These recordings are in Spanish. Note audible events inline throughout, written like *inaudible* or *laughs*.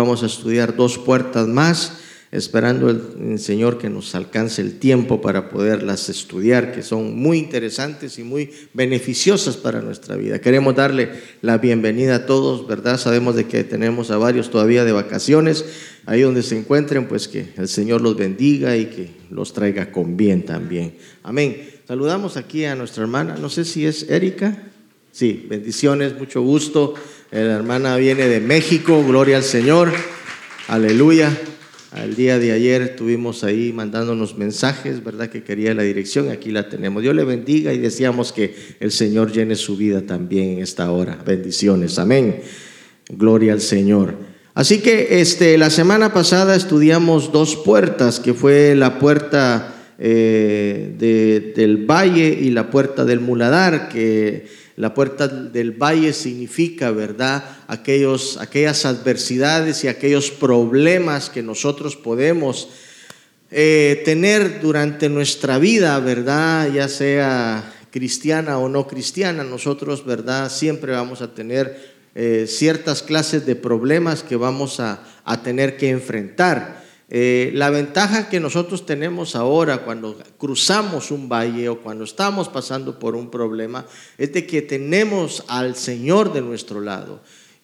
Vamos a estudiar dos puertas más, esperando el, Señor que nos alcance el tiempo para poderlas estudiar, que son muy interesantes y muy beneficiosas para nuestra vida. Queremos darle la bienvenida a todos, ¿verdad? Sabemos de que tenemos a varios todavía de vacaciones, ahí donde se encuentren, pues que el Señor los bendiga y que los traiga con bien también. Amén. Saludamos aquí a nuestra hermana, no sé si es Erika. Sí, bendiciones, mucho gusto. La hermana viene de México, gloria al Señor, aleluya. Al día de ayer estuvimos ahí mandándonos mensajes, ¿verdad? Que quería la dirección, aquí la tenemos. Dios le bendiga y deseamos que el Señor llene su vida también en esta hora. Bendiciones, amén. Gloria al Señor. Así que este, la semana pasada estudiamos dos puertas, que fue la puerta eh, del valle y la puerta del muladar, que la puerta del valle significa, ¿verdad? Aquellos, aquellas adversidades y aquellos problemas que nosotros podemos eh, tener durante nuestra vida, ¿verdad? Ya sea cristiana o no cristiana, nosotros, ¿verdad? Siempre vamos a tener eh, ciertas clases de problemas que vamos a, a tener que enfrentar. Eh, la ventaja que nosotros tenemos ahora cuando cruzamos un valle o cuando estamos pasando por un problema es de que tenemos al Señor de nuestro lado.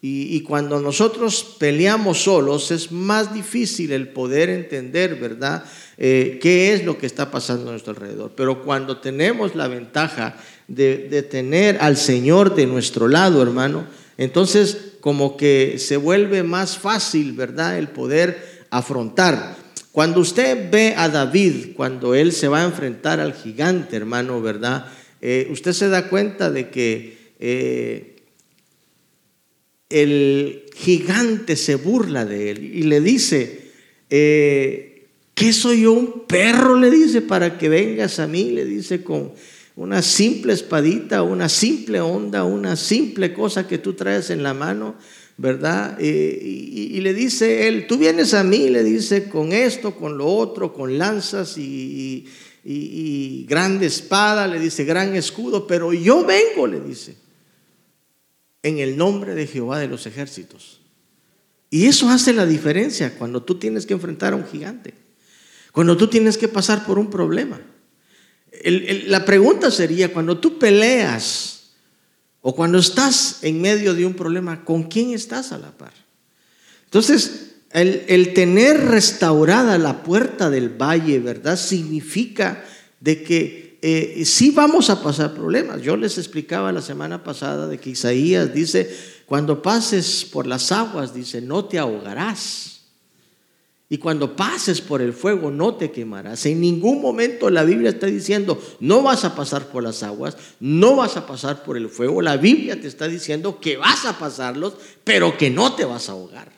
Y, cuando nosotros peleamos solos es más difícil el poder entender, ¿verdad? Eh, qué es lo que está pasando a nuestro alrededor. Pero cuando tenemos la ventaja de, de tener al Señor de nuestro lado, hermano, entonces como que se vuelve más fácil, ¿verdad? El poder afrontar. Cuando usted ve a David, cuando él se va a enfrentar al gigante, hermano, ¿verdad? Eh, usted se da cuenta de que eh, el gigante se burla de él y le dice, eh, ¿qué soy yo un perro? Le dice, para que vengas a mí, le dice con una simple espadita, una simple onda, una simple cosa que tú traes en la mano. ¿Verdad? y, le dice él, tú vienes a mí, le dice, con esto, con lo otro, con lanzas y, y, grande espada, le dice, gran escudo, pero yo vengo, le dice, en el nombre de Jehová de los ejércitos. Y eso hace la diferencia cuando tú tienes que enfrentar a un gigante, cuando tú tienes que pasar por un problema. la pregunta sería, cuando tú peleas, o cuando estás en medio de un problema, ¿con quién estás a la par? Entonces, el, tener restaurada la puerta del valle, ¿verdad? Significa de que eh, sí vamos a pasar problemas. Yo les explicaba la semana pasada de que Isaías dice, cuando pases por las aguas, dice, no te ahogarás. Y cuando pases por el fuego no te quemarás. En ningún momento la Biblia está diciendo, no vas a pasar por las aguas, no vas a pasar por el fuego. La Biblia te está diciendo que vas a pasarlos, pero que no te vas a ahogar.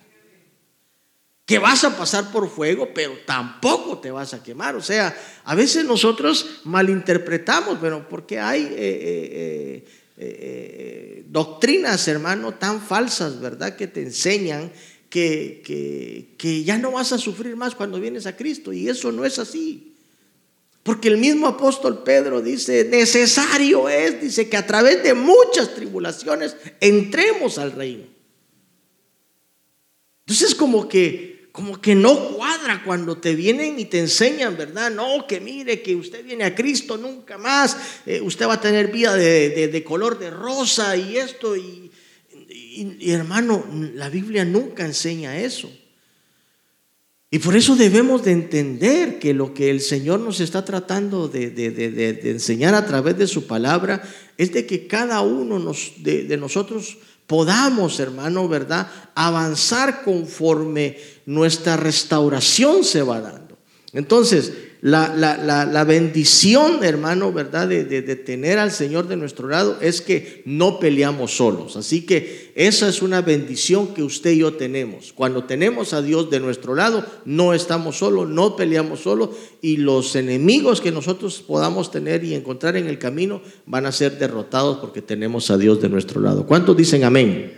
Que vas a pasar por fuego, pero tampoco te vas a quemar. O sea, a veces nosotros malinterpretamos, pero porque hay eh, eh, eh, doctrinas, hermano, tan falsas, ¿verdad? Que te enseñan que, que, ya no vas a sufrir más cuando vienes a Cristo. Y eso no es así. Porque el mismo apóstol Pedro dice, necesario es, dice, que a través de muchas tribulaciones entremos al reino. Entonces como que, como que no cuadra cuando te vienen y te enseñan, ¿verdad? No, que mire, que usted viene a Cristo nunca más, eh, usted va a tener vida de, de color de rosa y esto y y, hermano, la Biblia nunca enseña eso. Y por eso debemos de entender que lo que el Señor nos está tratando de, enseñar a través de su palabra es de que cada uno de, nosotros podamos, hermano, ¿verdad? Avanzar conforme nuestra restauración se va dando. Entonces, la, la, bendición, hermano, ¿verdad? De, de, tener al Señor de nuestro lado es que no peleamos solos. Así que esa es una bendición que usted y yo tenemos. Cuando tenemos a Dios de nuestro lado, no estamos solos, no peleamos solos y los enemigos que nosotros podamos tener y encontrar en el camino van a ser derrotados porque tenemos a Dios de nuestro lado. ¿Cuántos dicen amén?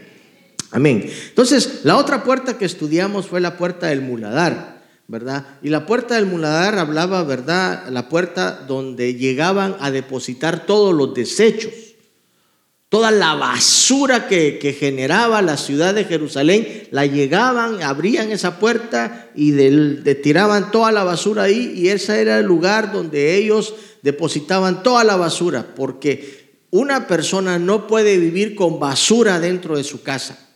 Amén. Entonces, la otra puerta que estudiamos fue la puerta del muladar. Y la puerta del muladar hablaba, ¿verdad? La puerta donde llegaban a depositar todos los desechos, Toda la basura que, generaba la ciudad de Jerusalén, la llegaban, abrían esa puerta y tiraban toda la basura ahí y ese era el lugar donde ellos depositaban toda la basura, porque una persona no puede vivir con basura dentro de su casa.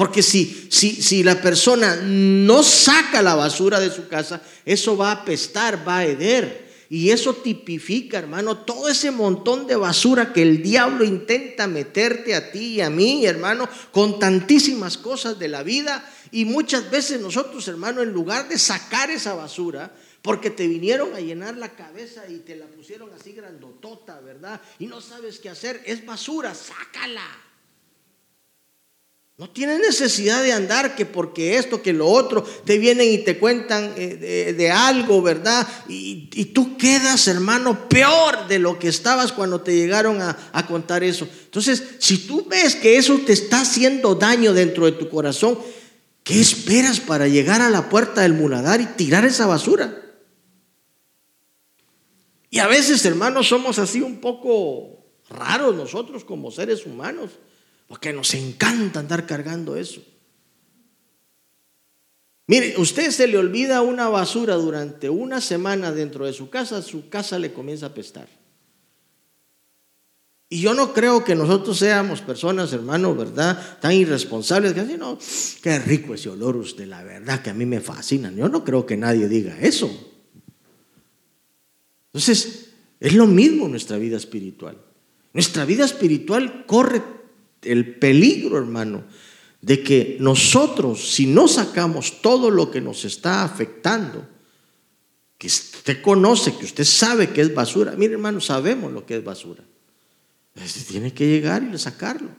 Porque si, si, si la persona no saca la basura de su casa, eso va a apestar, va a heder. Y eso tipifica, hermano, todo ese montón de basura que el diablo intenta meterte a ti y a mí, hermano, con tantísimas cosas de la vida. Y muchas veces nosotros, hermano, en lugar de sacar esa basura, porque te vinieron a llenar la cabeza y te la pusieron así grandotota, ¿verdad? Y no sabes qué hacer, es basura, sácala. No tienes necesidad de andar que porque esto, que lo otro, te vienen y te cuentan eh, de, algo, ¿verdad? Y, tú quedas, hermano, peor de lo que estabas cuando te llegaron a, a contar eso. Entonces, si tú ves que eso te está haciendo daño dentro de tu corazón, ¿qué esperas para llegar a la puerta del muladar y tirar esa basura? Y a veces, hermanos, somos así un poco raros nosotros como seres humanos. Porque nos encanta andar cargando eso. Mire, usted se le olvida una basura durante una semana dentro de su casa, su casa le comienza a apestar. Y yo no creo que nosotros seamos personas, hermano, ¿verdad? Tan irresponsables que no, qué rico ese olor usted, la verdad que a mí me fascina. Yo no creo que nadie diga eso. Entonces, es lo mismo nuestra vida espiritual. Nuestra vida espiritual corre el peligro, hermano, de que nosotros, si no sacamos todo lo que nos está afectando, que usted conoce, que usted sabe que es basura, mire hermano, sabemos lo que es basura. tiene que llegar y sacarlo.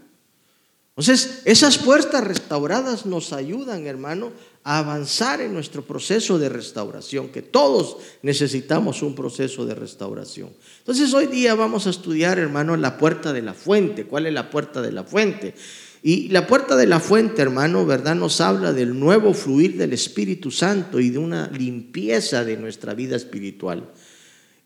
Entonces, esas puertas restauradas nos ayudan, hermano, a avanzar en nuestro proceso de restauración, que todos necesitamos un proceso de restauración. Entonces, hoy día vamos a estudiar, hermano, la puerta de la fuente. ¿Cuál es la puerta de la fuente? Y la puerta de la fuente, hermano, ¿verdad? Nos habla del nuevo fluir del Espíritu Santo y de una limpieza de nuestra vida espiritual.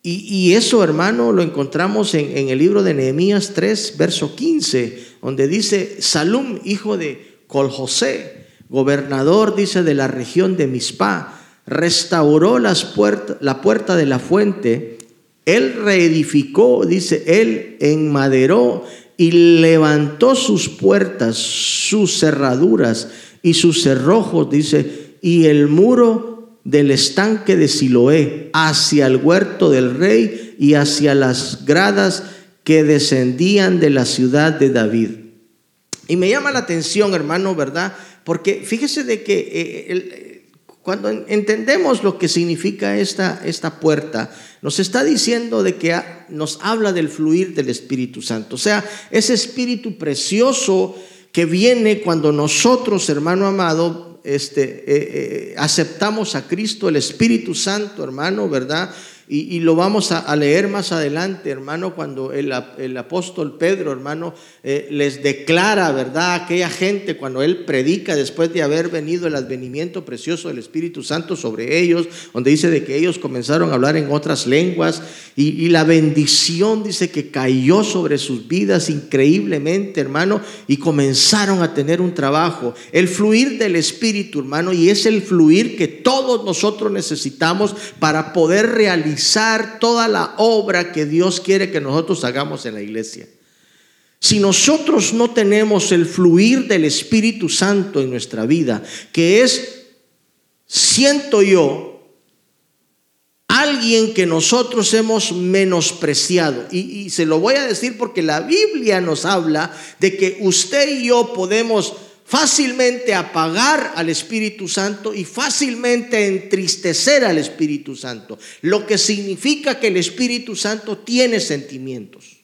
Y, eso, hermano, lo encontramos en, el libro de Nehemías 3, verso 15, donde dice, Salum, hijo de Coljosé, gobernador, dice, de la región de Mispa, restauró las la puerta de la fuente, él reedificó, dice, él enmaderó y levantó sus puertas, sus cerraduras y sus cerrojos, dice, y el muro del estanque de Siloé hacia el huerto del rey y hacia las gradas que descendían de la ciudad de David. Y me llama la atención, hermano, ¿verdad? Porque fíjese de que eh, eh, cuando entendemos lo que significa esta, esta puerta, nos está diciendo de que nos habla del fluir del Espíritu Santo. O sea, ese Espíritu precioso que viene cuando nosotros, hermano amado, este, eh, aceptamos a Cristo, el Espíritu Santo, hermano, ¿verdad? Y, lo vamos a, leer más adelante, hermano, cuando el, apóstol Pedro, hermano, eh, les declara, ¿verdad? A aquella gente cuando él predica después de haber venido el advenimiento precioso del Espíritu Santo sobre ellos, donde dice de que ellos comenzaron a hablar en otras lenguas y, y la bendición dice que cayó sobre sus vidas increíblemente, hermano, y comenzaron a tener un trabajo. El fluir del Espíritu, hermano, y es el fluir que todos nosotros necesitamos para poder realizar toda la obra que Dios quiere que nosotros hagamos en la iglesia. Si nosotros no tenemos el fluir del Espíritu Santo en nuestra vida, que es, siento yo, alguien que nosotros hemos menospreciado. Y, se lo voy a decir porque la Biblia nos habla de que usted y yo podemos fácilmente apagar al Espíritu Santo y fácilmente entristecer al Espíritu Santo, lo que significa que el Espíritu Santo tiene sentimientos.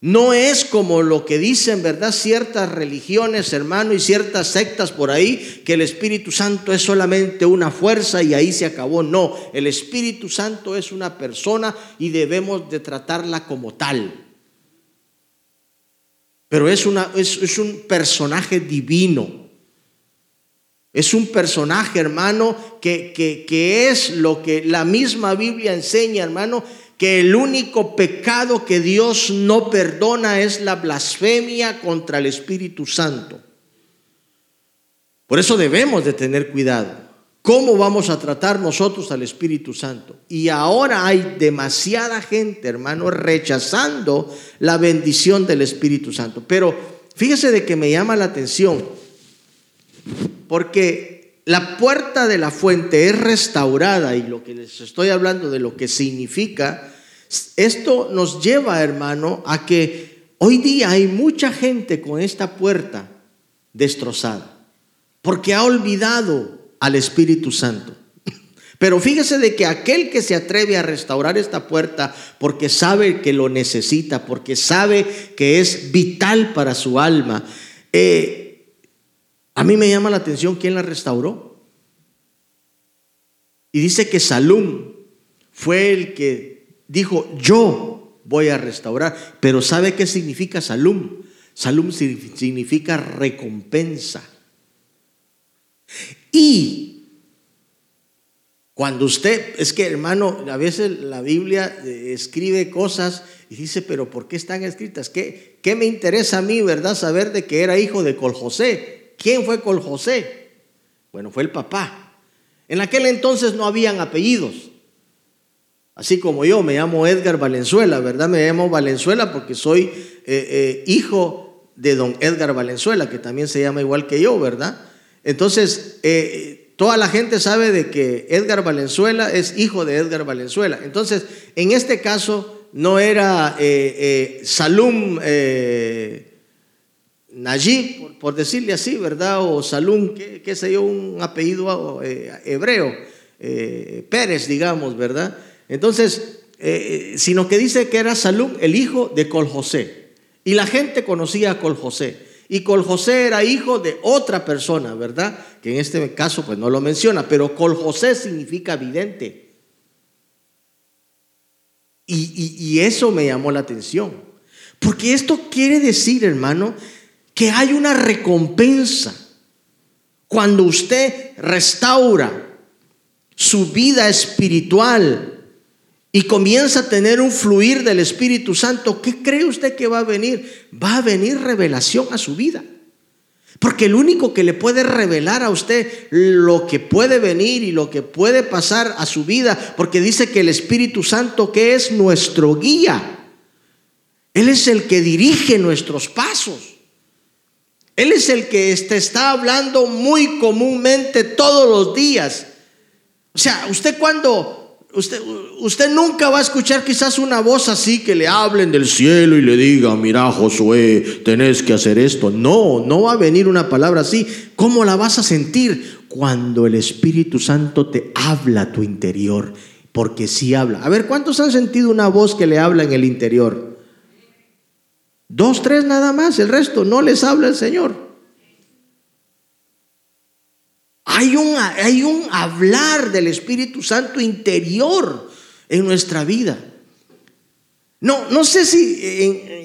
No es como lo que dicen, ¿verdad? Ciertas religiones, hermano, y ciertas sectas por ahí, que el Espíritu Santo es solamente una fuerza y ahí se acabó. No, el Espíritu Santo es una persona y debemos de tratarla como tal pero es, una, es, un personaje divino. Es un personaje, hermano, que, que, que, es lo que la misma Biblia enseña, hermano, que el único pecado que Dios no perdona es la blasfemia contra el Espíritu Santo. Por eso debemos de tener cuidado. ¿Cómo vamos a tratar nosotros al Espíritu Santo? Y ahora hay demasiada gente, hermano, rechazando la bendición del Espíritu Santo. Pero fíjese de que me llama la atención, porque la puerta de la fuente es restaurada y lo que les estoy hablando de lo que significa, esto nos lleva, hermano, a que hoy día hay mucha gente con esta puerta destrozada, porque ha olvidado al Espíritu Santo. Pero fíjese de que aquel que se atreve a restaurar esta puerta porque sabe que lo necesita, porque sabe que es vital para su alma, eh, a mí me llama la atención quién la restauró. Y dice que Salum fue el que dijo, yo voy a restaurar. Pero ¿sabe qué significa Salum? Salum significa recompensa. Y cuando usted, es que hermano, a veces la Biblia eh, escribe cosas y dice, pero ¿por qué están escritas? ¿Qué, qué me interesa a mí, verdad, saber de que era hijo de Col José? ¿Quién fue Col José? Bueno, fue el papá. En aquel entonces no habían apellidos. Así como yo, me llamo Edgar Valenzuela, ¿verdad? Me llamo Valenzuela porque soy eh, eh, hijo de don Edgar Valenzuela, que también se llama igual que yo, ¿verdad? Entonces, eh, toda la gente sabe de que Edgar Valenzuela es hijo de Edgar Valenzuela. Entonces, en este caso, no era eh, eh, Salum Najib, por, decirle así, ¿verdad? O Salum, qué, sé yo, un apellido hebreo, Pérez, digamos, ¿verdad? Entonces, sino que dice que era Salum, el hijo de Col José. Y la gente conocía a Col José. Y Col José era hijo de otra persona, ¿verdad? Que en este caso pues no lo menciona, pero Col José significa vidente. Y, y, eso me llamó la atención. Porque esto quiere decir, hermano, que hay una recompensa cuando usted restaura su vida espiritual y comienza a tener un fluir del Espíritu Santo, ¿qué cree usted que va a venir? Va a venir revelación a su vida. Porque el único que le puede revelar a usted lo que puede venir y lo que puede pasar a su vida, porque dice que el Espíritu Santo que es nuestro guía, Él es el que dirige nuestros pasos. Él es el que te está hablando muy comúnmente todos los días. O sea, usted cuando Usted, usted nunca va a escuchar quizás una voz así que le hablen del cielo y le diga, mira Josué, tenés que hacer esto. No, no va a venir una palabra así. ¿Cómo la vas a sentir? Cuando el Espíritu Santo te habla a tu interior, porque sí habla. A ver, ¿cuántos han sentido una voz que le habla en el interior? Dos, tres nada más, el resto no les habla el Señor. Hay un, hay un hablar del Espíritu Santo interior en nuestra vida. No, no sé si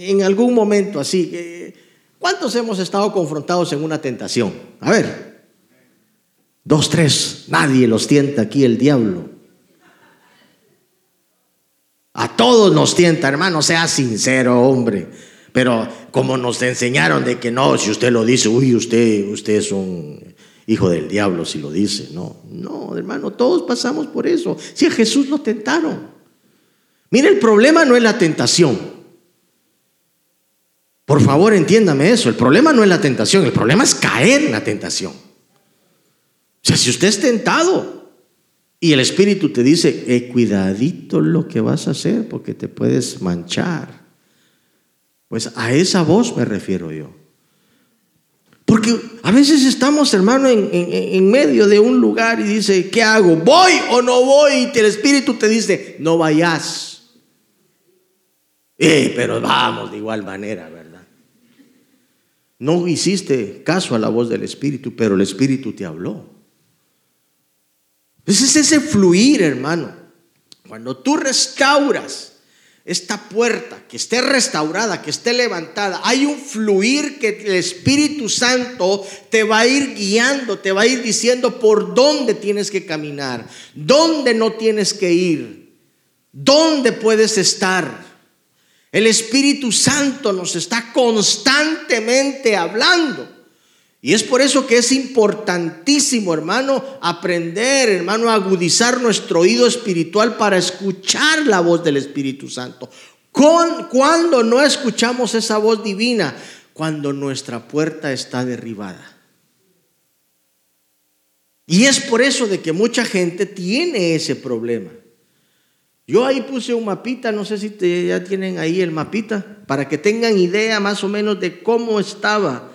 en, algún momento así, eh, ¿cuántos hemos estado confrontados en una tentación? A ver, dos, tres, nadie los tienta aquí el diablo. A todos nos tienta, hermano, sea sincero, hombre. Pero como nos enseñaron de que no, si usted lo dice, uy, usted, usted es un hijo del diablo si lo dice. No, no, hermano, todos pasamos por eso. Si a Jesús lo tentaron. Mire, el problema no es la tentación. Por favor, entiéndame eso. El problema no es la tentación, el problema es caer en la tentación. O sea, si usted es tentado y el Espíritu te dice, eh, cuidadito lo que vas a hacer porque te puedes manchar. Pues a esa voz me refiero yo. Porque a veces estamos, hermano, en, medio de un lugar y dice, ¿qué hago? ¿Voy o no voy? Y el Espíritu te dice, no vayas. Eh, pero vamos de igual manera, ¿verdad? No hiciste caso a la voz del Espíritu, pero el Espíritu te habló. Ese es ese fluir, hermano. Cuando tú restauras esta puerta, que esté restaurada, que esté levantada, hay un fluir que el Espíritu Santo te va a ir guiando, te va a ir diciendo por dónde tienes que caminar, dónde no tienes que ir. ¿Dónde puedes estar? El Espíritu Santo nos está constantemente hablando. Y es por eso que es importantísimo, hermano, aprender, hermano, a agudizar nuestro oído espiritual para escuchar la voz del Espíritu Santo. cuando no escuchamos esa voz divina, cuando nuestra puerta está derribada. Y es por eso de que mucha gente tiene ese problema. Yo ahí puse un mapita, no sé si ya tienen ahí el mapita, para que tengan idea más o menos de cómo estaba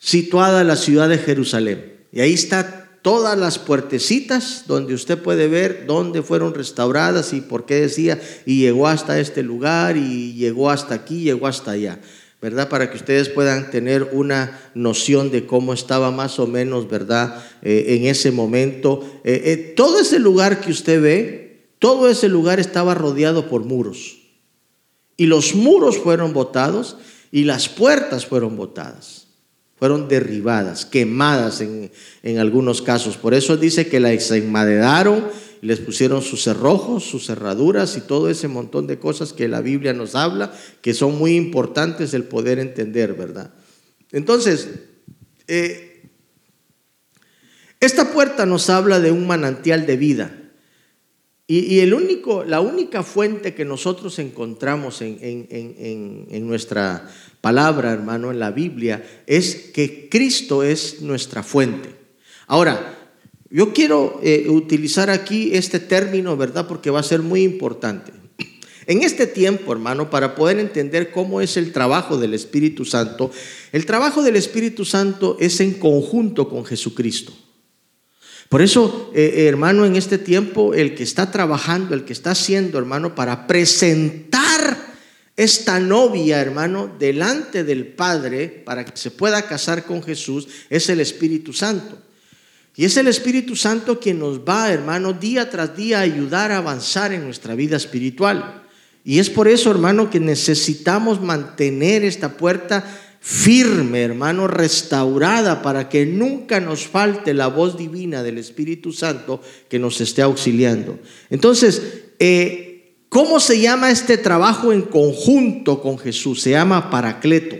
situada la ciudad de Jerusalén. Y ahí está todas las puertecitas donde usted puede ver dónde fueron restauradas y por qué decía, y llegó hasta este lugar y llegó hasta aquí, llegó hasta allá. ¿verdad? Para que ustedes puedan tener una noción de cómo estaba más o menos, ¿verdad? Eh, en ese momento. Eh, eh, todo ese lugar que usted ve, todo ese lugar estaba rodeado por muros. Y los muros fueron botados y las puertas fueron botadas. Fueron derribadas, quemadas en, en algunos casos. Por eso dice que las enmadedaron les pusieron sus cerrojos, sus cerraduras y todo ese montón de cosas que la Biblia nos habla, que son muy importantes el poder entender, ¿verdad? Entonces, eh, esta puerta nos habla de un manantial de vida. Y, el único, la única fuente que nosotros encontramos en, en nuestra palabra, hermano, en la Biblia, es que Cristo es nuestra fuente. Ahora, yo quiero eh, utilizar aquí este término, ¿verdad? Porque va a ser muy importante. En este tiempo, hermano, para poder entender cómo es el trabajo del Espíritu Santo, el trabajo del Espíritu Santo es en conjunto con Jesucristo. Por eso, eh, eh, hermano, en este tiempo, el que está trabajando, el que está haciendo, hermano, para presentar esta novia, hermano, delante del Padre, para que se pueda casar con Jesús, es el Espíritu Santo. Y es el Espíritu Santo quien nos va, hermano, día tras día a ayudar a avanzar en nuestra vida espiritual. Y es por eso, hermano, que necesitamos mantener esta puerta firme, hermano, restaurada, para que nunca nos falte la voz divina del Espíritu Santo que nos esté auxiliando. Entonces, eh, ¿cómo se llama este trabajo en conjunto con Jesús? Se llama paracleto.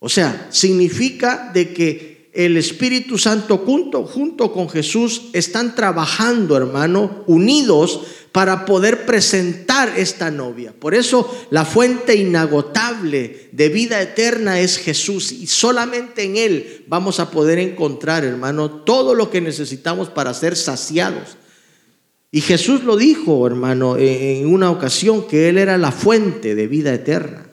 O sea, significa de que el Espíritu Santo junto, junto con Jesús están trabajando, hermano, unidos para poder presentar esta novia. Por eso la fuente inagotable de vida eterna es Jesús y solamente en Él vamos a poder encontrar, hermano, todo lo que necesitamos para ser saciados. Y Jesús lo dijo, hermano, en una ocasión que Él era la fuente de vida eterna.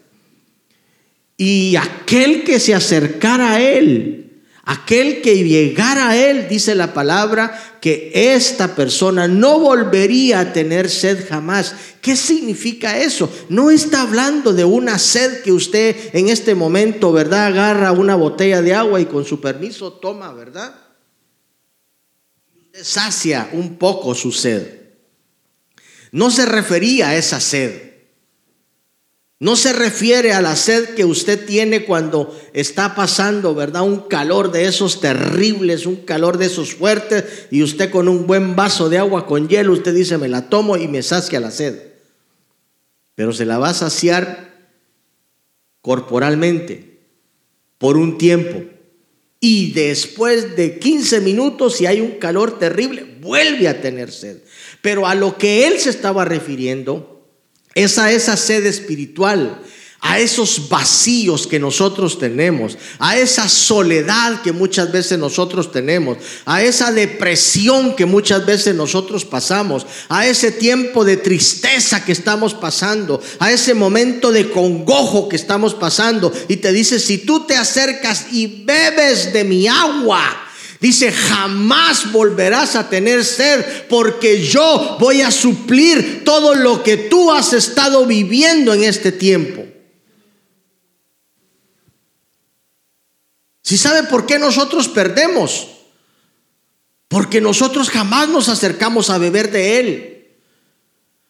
Y aquel que se acercara a Él Aquel que llegara a Él, dice la palabra, que esta persona no volvería a tener sed jamás. ¿Qué significa eso? No está hablando de una sed que usted en este momento, ¿verdad? Agarra una botella de agua y con su permiso toma, ¿verdad? Sacia un poco su sed. No se refería a esa sed. No se refiere a la sed que usted tiene cuando está pasando, ¿verdad? Un calor de esos terribles, un calor de esos fuertes, y usted con un buen vaso de agua con hielo, usted dice, me la tomo y me sacia la sed. Pero se la va a saciar corporalmente por un tiempo. Y después de 15 minutos, si hay un calor terrible, vuelve a tener sed. Pero a lo que él se estaba refiriendo es a esa sed espiritual, a esos vacíos que nosotros tenemos, a esa soledad que muchas veces nosotros tenemos, a esa depresión que muchas veces nosotros pasamos, a ese tiempo de tristeza que estamos pasando, a ese momento de congojo que estamos pasando. Y te dice, si tú te acercas y bebes de mi agua, Dice, jamás volverás a tener sed porque yo voy a suplir todo lo que tú has estado viviendo en este tiempo. Si sabe por qué nosotros perdemos? Porque nosotros jamás nos acercamos a beber de Él.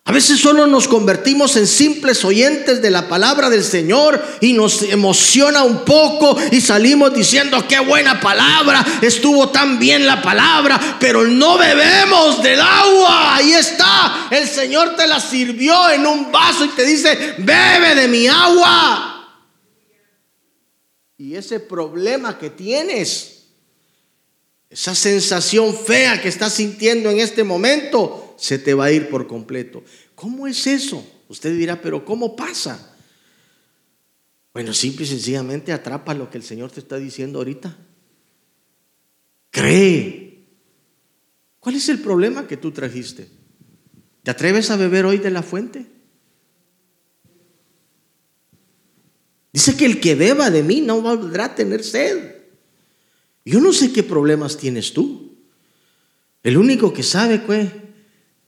A veces solo nos convertimos en simples oyentes de la palabra del Señor y nos emociona un poco y salimos diciendo qué buena palabra, estuvo tan bien la palabra, pero no bebemos del agua. Ahí está, el Señor te la sirvió en un vaso y te dice, bebe de mi agua. Y ese problema que tienes, esa sensación fea que estás sintiendo en este momento, se te va a ir por completo. ¿Cómo es eso? Usted dirá, pero ¿cómo pasa? Bueno, simple y sencillamente atrapa lo que el Señor te está diciendo ahorita. Cree. ¿Cuál es el problema que tú trajiste? ¿Te atreves a beber hoy de la fuente? Dice que el que beba de mí no volverá a tener sed. Yo no sé qué problemas tienes tú. El único que sabe, pues,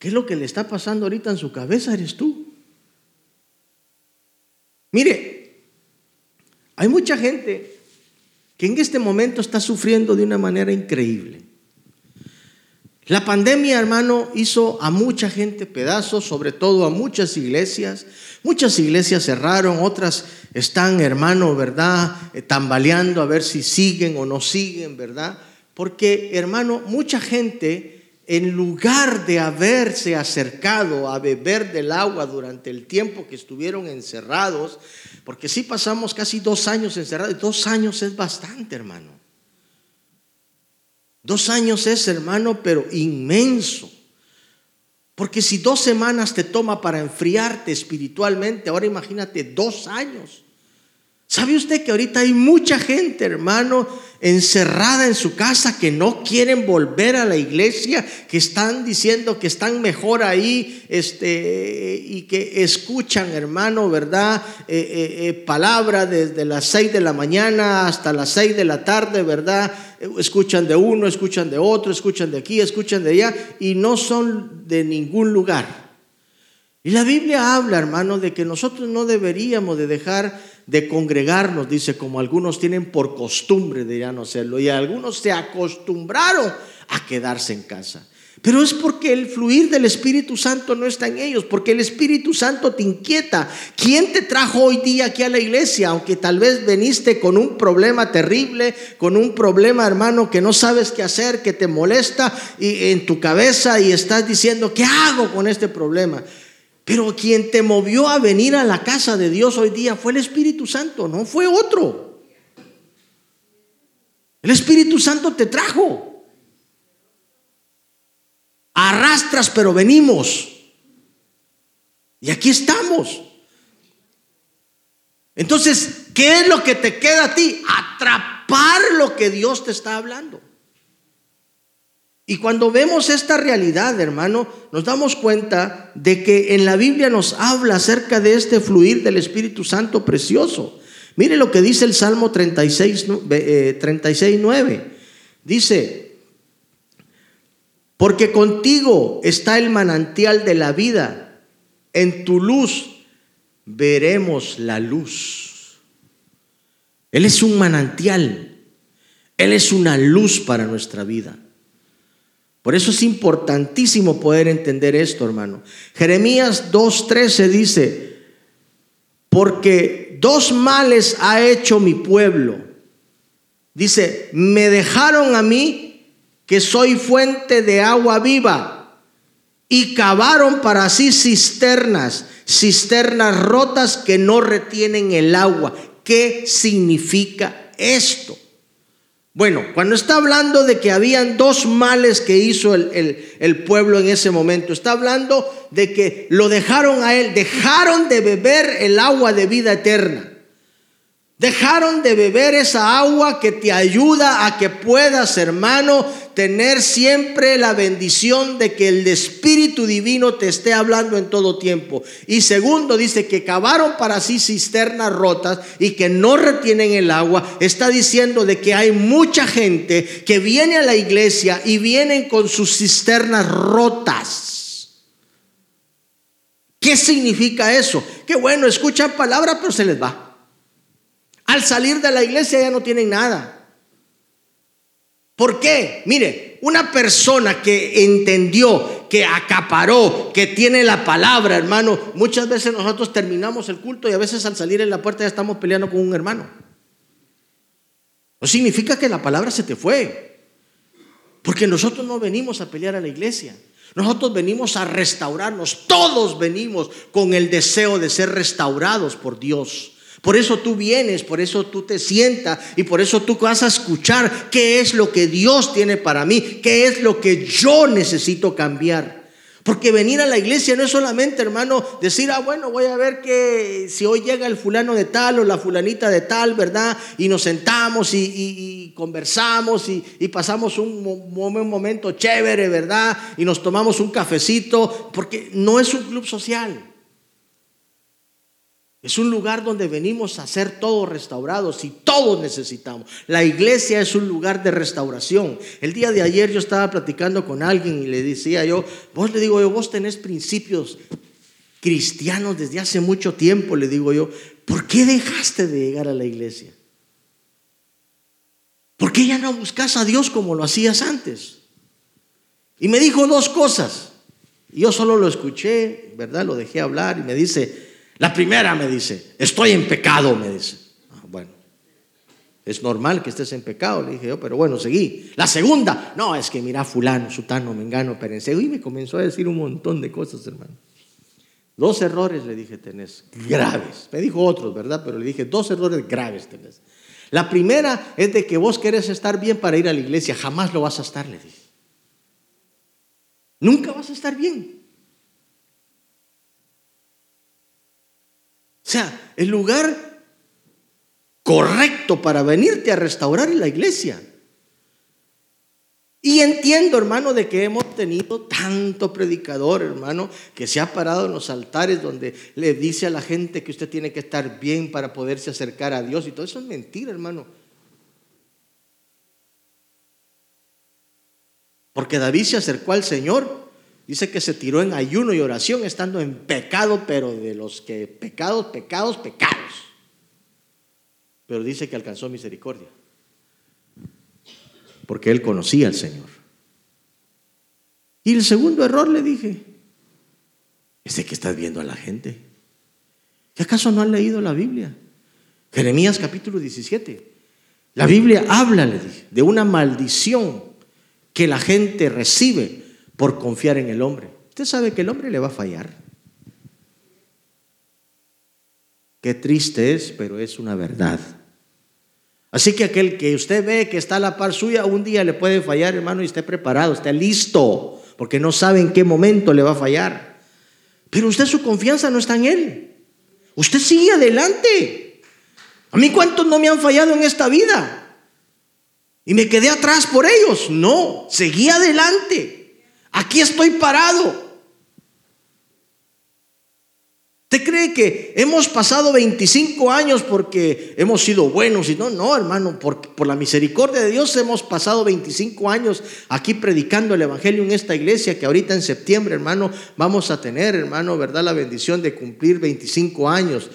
¿Qué es lo que le está pasando ahorita en su cabeza? Eres tú. Mire, hay mucha gente que en este momento está sufriendo de una manera increíble. La pandemia, hermano, hizo a mucha gente pedazos, sobre todo a muchas iglesias. Muchas iglesias cerraron, otras están, hermano, ¿verdad? Eh, tambaleando a ver si siguen o no siguen, ¿verdad? Porque, hermano, mucha gente en lugar de haberse acercado a beber del agua durante el tiempo que estuvieron encerrados, porque sí pasamos casi dos años encerrados, dos años es bastante, hermano. Dos años es, hermano, pero inmenso. Porque si dos semanas te toma para enfriarte espiritualmente, ahora imagínate dos años. ¿Sabe usted que ahorita hay mucha gente, hermano, encerrada en su casa que no quieren volver a la iglesia, que están diciendo que están mejor ahí este, y que escuchan, hermano, ¿verdad? Eh, eh, eh, palabra desde las seis de la mañana hasta las seis de la tarde, ¿verdad? Escuchan de uno, escuchan de otro, escuchan de aquí, escuchan de allá y no son de ningún lugar. Y la Biblia habla, hermano, de que nosotros no deberíamos de dejar de congregarnos, dice, como algunos tienen por costumbre de ya no hacerlo, y algunos se acostumbraron a quedarse en casa. Pero es porque el fluir del Espíritu Santo no está en ellos, porque el Espíritu Santo te inquieta. ¿Quién te trajo hoy día aquí a la iglesia? Aunque tal vez veniste con un problema terrible, con un problema, hermano, que no sabes qué hacer, que te molesta y, en tu cabeza y estás diciendo, ¿qué hago con este problema? Pero quien te movió a venir a la casa de Dios hoy día fue el Espíritu Santo, no fue otro. El Espíritu Santo te trajo. Arrastras, pero venimos. Y aquí estamos. Entonces, ¿qué es lo que te queda a ti? Atrapar lo que Dios te está hablando. Y cuando vemos esta realidad, hermano, nos damos cuenta de que en la Biblia nos habla acerca de este fluir del Espíritu Santo precioso. Mire lo que dice el Salmo 36, 36 9. Dice, porque contigo está el manantial de la vida, en tu luz veremos la luz. Él es un manantial, Él es una luz para nuestra vida. Por eso es importantísimo poder entender esto, hermano. Jeremías 2.13 dice, porque dos males ha hecho mi pueblo. Dice, me dejaron a mí que soy fuente de agua viva y cavaron para sí cisternas, cisternas rotas que no retienen el agua. ¿Qué significa esto? Bueno, cuando está hablando de que habían dos males que hizo el, el, pueblo en ese momento, está hablando de que lo dejaron a él, dejaron de beber el agua de vida eterna. Dejaron de beber esa agua que te ayuda a que puedas, hermano, tener siempre la bendición de que el Espíritu Divino te esté hablando en todo tiempo. Y segundo, dice que cavaron para sí cisternas rotas y que no retienen el agua. Está diciendo de que hay mucha gente que viene a la iglesia y vienen con sus cisternas rotas. ¿Qué significa eso? Que bueno, escuchan palabra, pero se les va. Al salir de la iglesia ya no tienen nada. ¿Por qué? Mire, una persona que entendió que acaparó, que tiene la palabra, hermano. Muchas veces nosotros terminamos el culto y a veces al salir en la puerta ya estamos peleando con un hermano. No significa que la palabra se te fue. Porque nosotros no venimos a pelear a la iglesia. Nosotros venimos a restaurarnos. Todos venimos con el deseo de ser restaurados por Dios. Por eso tú vienes, por eso tú te sientas y por eso tú vas a escuchar qué es lo que Dios tiene para mí, qué es lo que yo necesito cambiar. Porque venir a la iglesia no es solamente, hermano, decir, ah, bueno, voy a ver que si hoy llega el fulano de tal o la fulanita de tal, ¿verdad? Y nos sentamos y, conversamos y, pasamos un, un momento chévere, ¿verdad? Y nos tomamos un cafecito, porque no es un club social. Es un lugar donde venimos a ser todos restaurados y todos necesitamos. La iglesia es un lugar de restauración. El día de ayer yo estaba platicando con alguien y le decía yo, vos le digo yo, vos tenés principios cristianos desde hace mucho tiempo, le digo yo, ¿por qué dejaste de llegar a la iglesia? ¿Por qué ya no buscas a Dios como lo hacías antes? Y me dijo dos cosas. Yo solo lo escuché, ¿verdad? Lo dejé hablar y me dice, la primera me dice, estoy en pecado, me dice. Ah, bueno, es normal que estés en pecado, le dije yo, pero bueno, seguí. La segunda, no, es que mira fulano, sutano, mengano, perenceo. Y me comenzó a decir un montón de cosas, hermano. Dos errores le dije tenés, graves. Me dijo otros, ¿verdad? Pero le dije, dos errores graves tenés. La primera es de que vos querés estar bien para ir a la iglesia, jamás lo vas a estar, le dije. Nunca vas a estar bien. Sea, el lugar correcto para venirte a restaurar es la iglesia. Y entiendo, hermano, de que hemos tenido tanto predicador, hermano, que se ha parado en los altares donde le dice a la gente que usted tiene que estar bien para poderse acercar a Dios. Y todo eso es mentira, hermano. Porque David se acercó al Señor Dice que se tiró en ayuno y oración estando en pecado, pero de los que pecados, pecados, pecados. Pero dice que alcanzó misericordia. Porque él conocía al Señor. Y el segundo error le dije, es de que estás viendo a la gente. ¿Qué acaso no han leído la Biblia? Jeremías capítulo 17. La Biblia habla, le dije, de una maldición que la gente recibe por confiar en el hombre. Usted sabe que el hombre le va a fallar. Qué triste es, pero es una verdad. Así que aquel que usted ve que está a la par suya, un día le puede fallar, hermano, y esté preparado, esté listo, porque no sabe en qué momento le va a fallar. Pero usted su confianza no está en él. Usted sigue adelante. A mí cuántos no me han fallado en esta vida. Y me quedé atrás por ellos. No, seguí adelante. Aquí estoy parado. ¿Usted cree que hemos pasado 25 años porque hemos sido buenos? Y no, no, hermano, por, por la misericordia de Dios hemos pasado 25 años aquí predicando el Evangelio en esta iglesia que ahorita en septiembre, hermano, vamos a tener, hermano, ¿verdad? La bendición de cumplir 25 años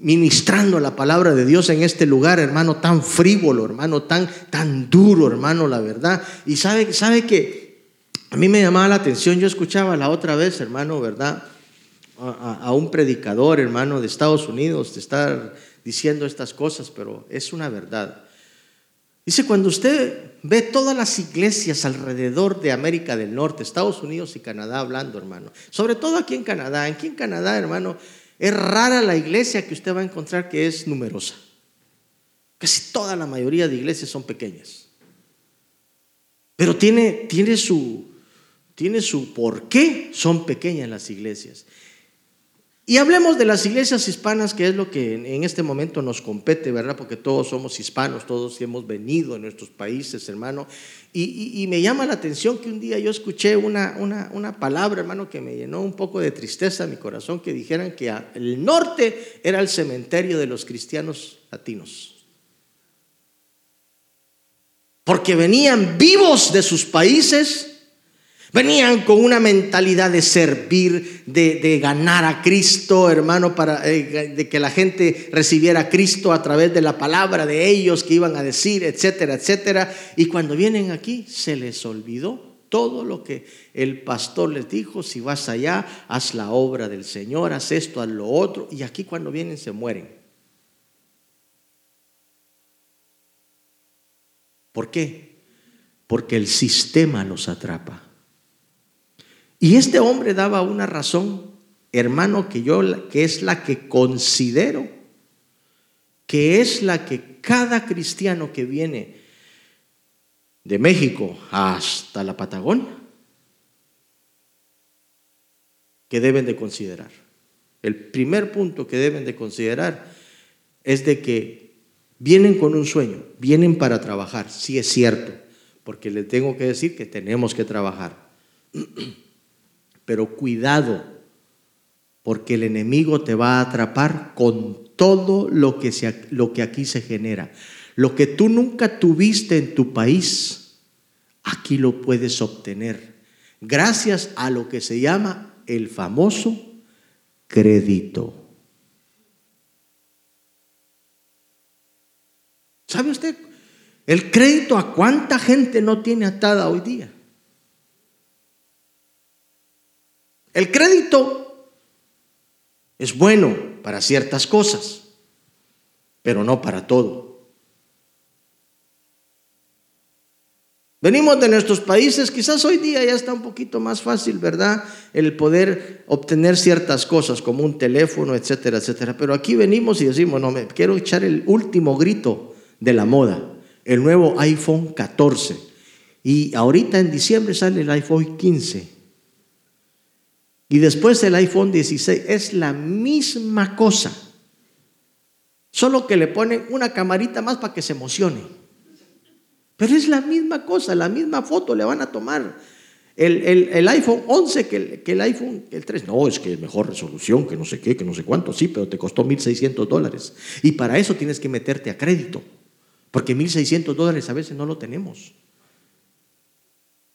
ministrando la palabra de Dios en este lugar, hermano, tan frívolo, hermano, tan, tan duro, hermano, la verdad. Y sabe, sabe que a mí me llamaba la atención, yo escuchaba la otra vez, hermano, ¿verdad? A, un predicador, hermano, de Estados Unidos, de estar diciendo estas cosas, pero es una verdad. Dice, cuando usted ve todas las iglesias alrededor de América del Norte, Estados Unidos y Canadá hablando, hermano, sobre todo aquí en Canadá, aquí en Canadá, hermano, es rara la iglesia que usted va a encontrar que es numerosa. Casi toda la mayoría de iglesias son pequeñas. Pero tiene, tiene su, tiene su por qué son pequeñas las iglesias. Y hablemos de las iglesias hispanas, que es lo que en este momento nos compete, ¿verdad? Porque todos somos hispanos, todos hemos venido en nuestros países, hermano. Y, me llama la atención que un día yo escuché una, una, una, palabra, hermano, que me llenó un poco de tristeza en mi corazón, que dijeran que el norte era el cementerio de los cristianos latinos. Porque venían vivos de sus países Venían con una mentalidad de servir, de, ganar a Cristo, hermano, para eh, de que la gente recibiera a Cristo a través de la palabra de ellos que iban a decir, etcétera, etcétera. Y cuando vienen aquí, se les olvidó todo lo que el pastor les dijo, si vas allá, haz la obra del Señor, haz esto, haz lo otro, y aquí cuando vienen se mueren. ¿Por qué? Porque el sistema los atrapa. Y este hombre daba una razón, hermano, que yo, que es la que considero, que es la que cada cristiano que viene de México hasta la Patagonia, que deben de considerar. El primer punto que deben de considerar es de que vienen con un sueño, vienen para trabajar, sí es cierto, porque les tengo que decir que tenemos que trabajar. *clears throat* Pero cuidado, porque el enemigo te va a atrapar con todo lo que, lo que aquí se genera. Lo que tú nunca tuviste en tu país, aquí lo puedes obtener gracias a lo que se llama el famoso crédito. ¿Sabe usted el crédito a cuánta gente no tiene atada hoy día? El crédito es bueno para ciertas cosas, pero no para todo. Venimos de nuestros países, quizás hoy día ya está un poquito más fácil, ¿verdad? El poder obtener ciertas cosas como un teléfono, etcétera, etcétera. Pero aquí venimos y decimos, no, me quiero echar el último grito de la moda, el nuevo iPhone 14. Y ahorita en diciembre sale el iPhone 15. Y después el iPhone 16. Es la misma cosa. Solo que le ponen una camarita más para que se emocione. Pero es la misma cosa, la misma foto le van a tomar. El, iPhone 11 que el, iPhone el 3. No, es que mejor resolución, que no sé qué, que no sé cuánto. Sí, pero te costó 1.600 dólares. Y para eso tienes que meterte a crédito. Porque 1.600 dólares a veces no lo tenemos.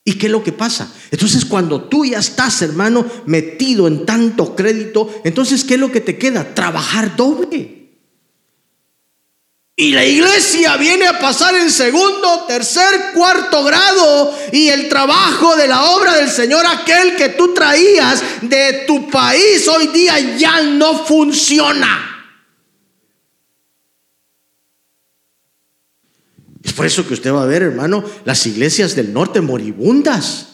¿Y qué es lo que pasa? Entonces cuando tú ya estás, hermano, metido en tanto crédito, entonces ¿qué es lo que te queda? Trabajar doble. Y la iglesia viene a pasar en segundo, tercer, cuarto grado. Y el trabajo de la obra del Señor, aquel que tú traías de tu país, hoy día ya no funciona. Por eso que usted va a ver, hermano, las iglesias del norte moribundas.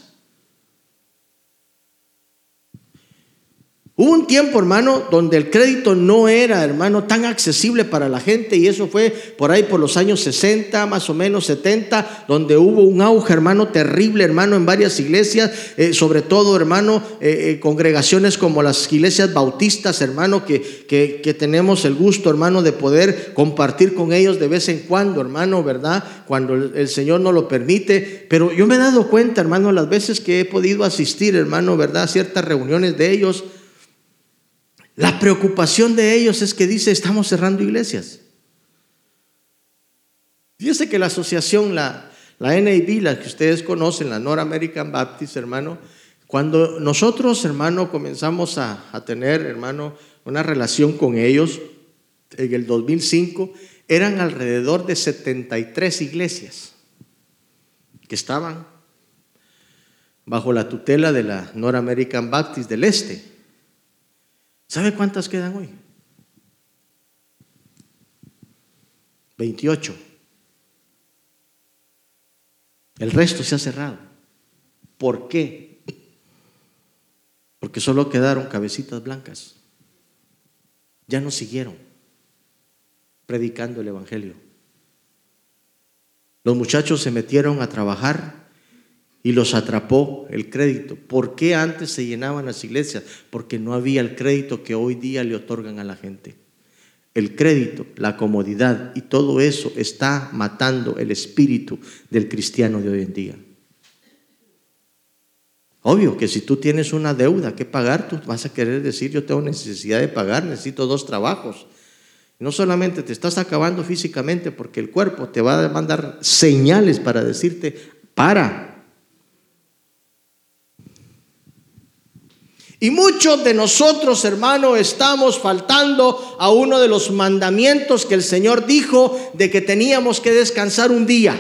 Hubo un tiempo, hermano, donde el crédito no era, hermano, tan accesible para la gente y eso fue por ahí por los años 60, más o menos 70, donde hubo un auge, hermano, terrible, hermano, en varias iglesias, eh, sobre todo, hermano, eh, eh, congregaciones como las iglesias bautistas, hermano, que, que, tenemos el gusto, hermano, de poder compartir con ellos de vez en cuando, hermano, ¿verdad? Cuando el, Señor nos lo permite. Pero yo me he dado cuenta, hermano, las veces que he podido asistir, hermano, ¿verdad? A ciertas reuniones de ellos la preocupación de ellos es que dice, estamos cerrando iglesias. Fíjese que la asociación, la, la NAB, la que ustedes conocen, la North American Baptist, hermano, cuando nosotros, hermano, comenzamos a, a tener, hermano, una relación con ellos, en el 2005, eran alrededor de 73 iglesias que estaban bajo la tutela de la North American Baptist del Este. ¿Sabe cuántas quedan hoy? 28. El resto se ha cerrado. ¿Por qué? Porque solo quedaron cabecitas blancas. Ya no siguieron predicando el Evangelio. Los muchachos se metieron a trabajar y los atrapó el crédito. ¿Por qué antes se llenaban las iglesias? Porque no había el crédito que hoy día le otorgan a la gente. El crédito, la comodidad y todo eso está matando el espíritu del cristiano de hoy en día. Obvio que si tú tienes una deuda que pagar, tú vas a querer decir, yo tengo necesidad de pagar, necesito dos trabajos. No solamente te estás acabando físicamente porque el cuerpo te va a mandar señales para decirte, para, Y muchos de nosotros, hermano, estamos faltando a uno de los mandamientos que el Señor dijo de que teníamos que descansar un día.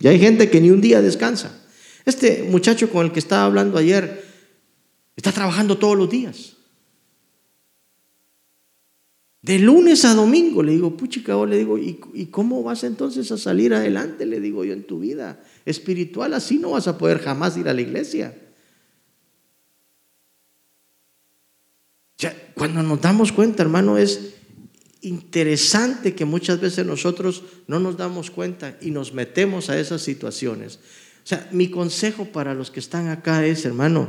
Y hay gente que ni un día descansa. Este muchacho con el que estaba hablando ayer está trabajando todos los días. De lunes a domingo, le digo, puchica, le digo, ¿y, ¿y, cómo vas entonces a salir adelante? Le digo yo, en tu vida espiritual, así no vas a poder jamás ir a la iglesia. Cuando nos damos cuenta, hermano, es interesante que muchas veces nosotros no nos damos cuenta y nos metemos a esas situaciones. O sea, mi consejo para los que están acá es, hermano,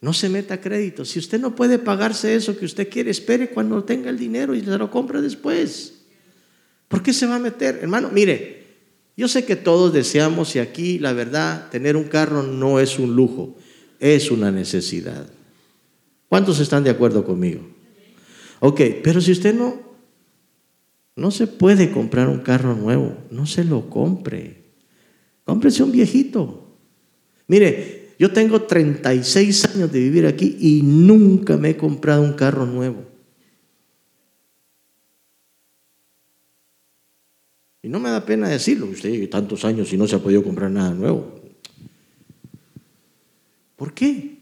no se meta crédito. Si usted no puede pagarse eso que usted quiere, espere cuando tenga el dinero y se lo compra después. ¿Por qué se va a meter? Hermano, mire, yo sé que todos deseamos y aquí la verdad, tener un carro no es un lujo, es una necesidad. ¿Cuántos están de acuerdo conmigo? Ok, pero si usted no, no se puede comprar un carro nuevo, no se lo compre. Cómprese un viejito. Mire, yo tengo 36 años de vivir aquí y nunca me he comprado un carro nuevo. Y no me da pena decirlo, usted tantos años y no se ha podido comprar nada nuevo. ¿Por qué?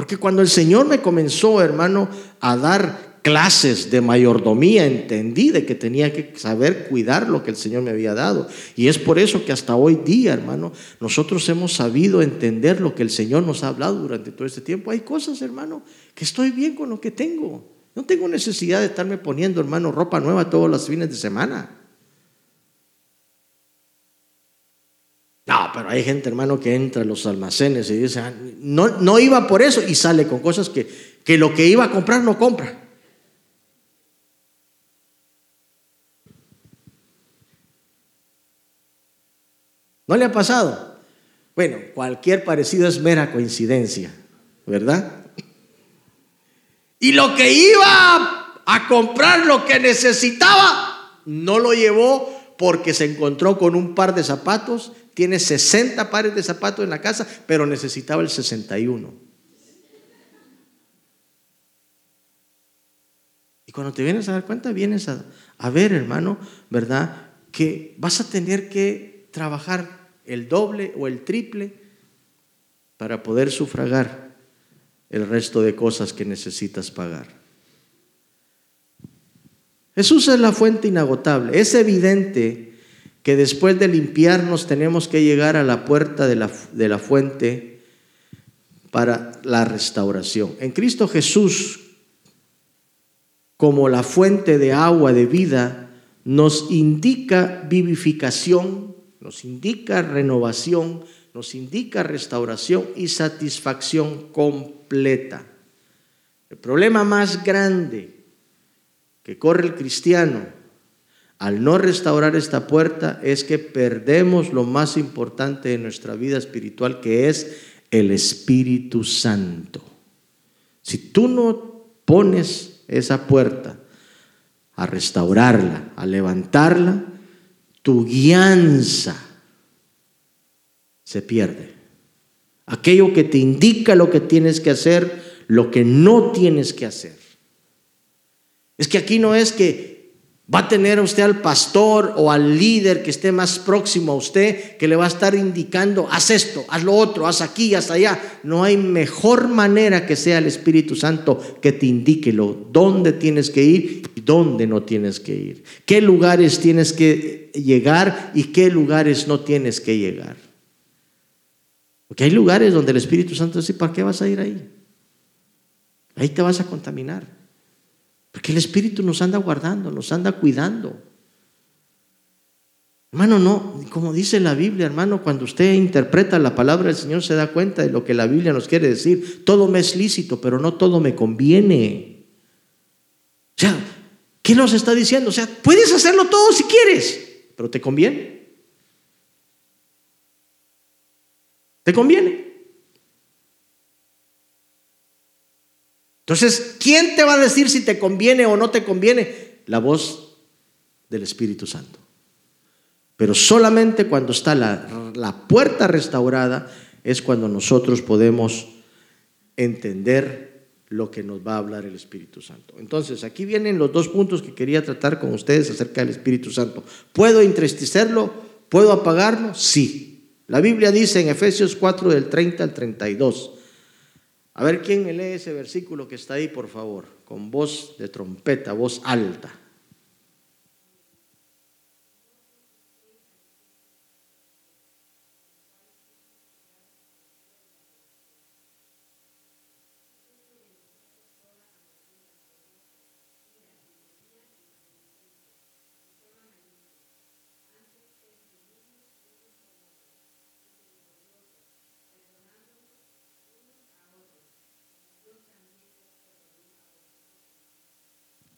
Porque cuando el Señor me comenzó, hermano, a dar clases de mayordomía, entendí de que tenía que saber cuidar lo que el Señor me había dado. Y es por eso que hasta hoy día, hermano, nosotros hemos sabido entender lo que el Señor nos ha hablado durante todo este tiempo. Hay cosas, hermano, que estoy bien con lo que tengo. No tengo necesidad de estarme poniendo, hermano, ropa nueva todos los fines de semana. No, hay gente, hermano, que entra a los almacenes y dice, ah, no, no iba por eso y sale con cosas que, que lo que iba a comprar no compra. ¿No le ha pasado? Bueno, cualquier parecido es mera coincidencia, ¿verdad? Y lo que iba a comprar, lo que necesitaba, no lo llevó porque se encontró con un par de zapatos, tiene 60 pares de zapatos en la casa, pero necesitaba el 61. Y cuando te vienes a dar cuenta, vienes a, a ver, hermano, ¿verdad? Que vas a tener que trabajar el doble o el triple para poder sufragar el resto de cosas que necesitas pagar. Jesús es la fuente inagotable. Es evidente que después de limpiarnos tenemos que llegar a la puerta de la, de la fuente para la restauración. En Cristo Jesús, como la fuente de agua de vida, nos indica vivificación nos indica renovación, nos indica restauración y satisfacción completa. El problema más grande que corre el cristiano al no restaurar esta puerta es que perdemos lo más importante de nuestra vida espiritual, que es el Espíritu Santo. Si tú no pones esa puerta a restaurarla, a levantarla, tu guianza se pierde. Aquello que te indica lo que tienes que hacer, lo que no tienes que hacer. Es que aquí no es que Va a tener usted al pastor o al líder que esté más próximo a usted que le va a estar indicando, haz esto, haz lo otro, haz aquí, haz allá. No hay mejor manera que sea el Espíritu Santo que te indique lo, dónde tienes que ir y dónde no tienes que ir. Qué lugares tienes que llegar y qué lugares no tienes que llegar. Porque hay lugares donde el Espíritu Santo dice, ¿para qué vas a ir ahí? Ahí te vas a contaminar. Porque el Espíritu nos anda guardando, nos anda cuidando. Hermano, no, como dice la Biblia, hermano, cuando usted interpreta la palabra del Señor se da cuenta de lo que la Biblia nos quiere decir. Todo me es lícito, pero no todo me conviene. O sea, ¿qué nos está diciendo? O sea, puedes hacerlo todo si quieres, pero ¿te conviene? ¿Te conviene? Entonces, ¿quién te va a decir si te conviene o no te conviene? La voz del Espíritu Santo. Pero solamente cuando está la, la puerta restaurada es cuando nosotros podemos entender lo que nos va a hablar el Espíritu Santo. Entonces, aquí vienen los dos puntos que quería tratar con ustedes acerca del Espíritu Santo. ¿Puedo entristecerlo? ¿Puedo apagarlo? Sí. La Biblia dice en Efesios 4 del 30 al 32. A ver quién me lee ese versículo que está ahí, por favor, con voz de trompeta, voz alta.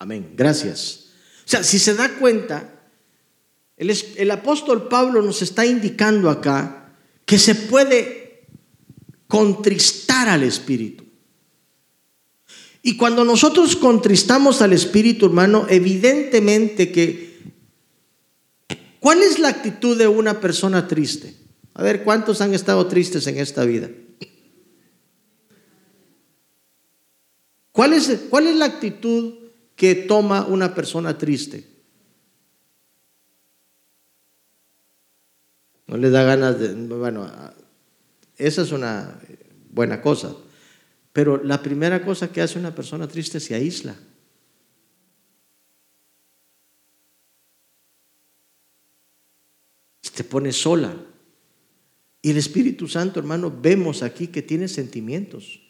Amén. Gracias. O sea, si se da cuenta, el, apóstol Pablo nos está indicando acá que se puede contristar al Espíritu. Y cuando nosotros contristamos al Espíritu, hermano, evidentemente que... ¿Cuál es la actitud de una persona triste? A ver, ¿cuántos han estado tristes en esta vida? ¿Cuál es, cuál es la actitud que toma una persona triste? No le da ganas de... Bueno, esa es una buena cosa. Pero la primera cosa que hace una persona triste se aísla. Se pone sola. Y el Espíritu Santo, hermano, vemos aquí que tiene sentimientos.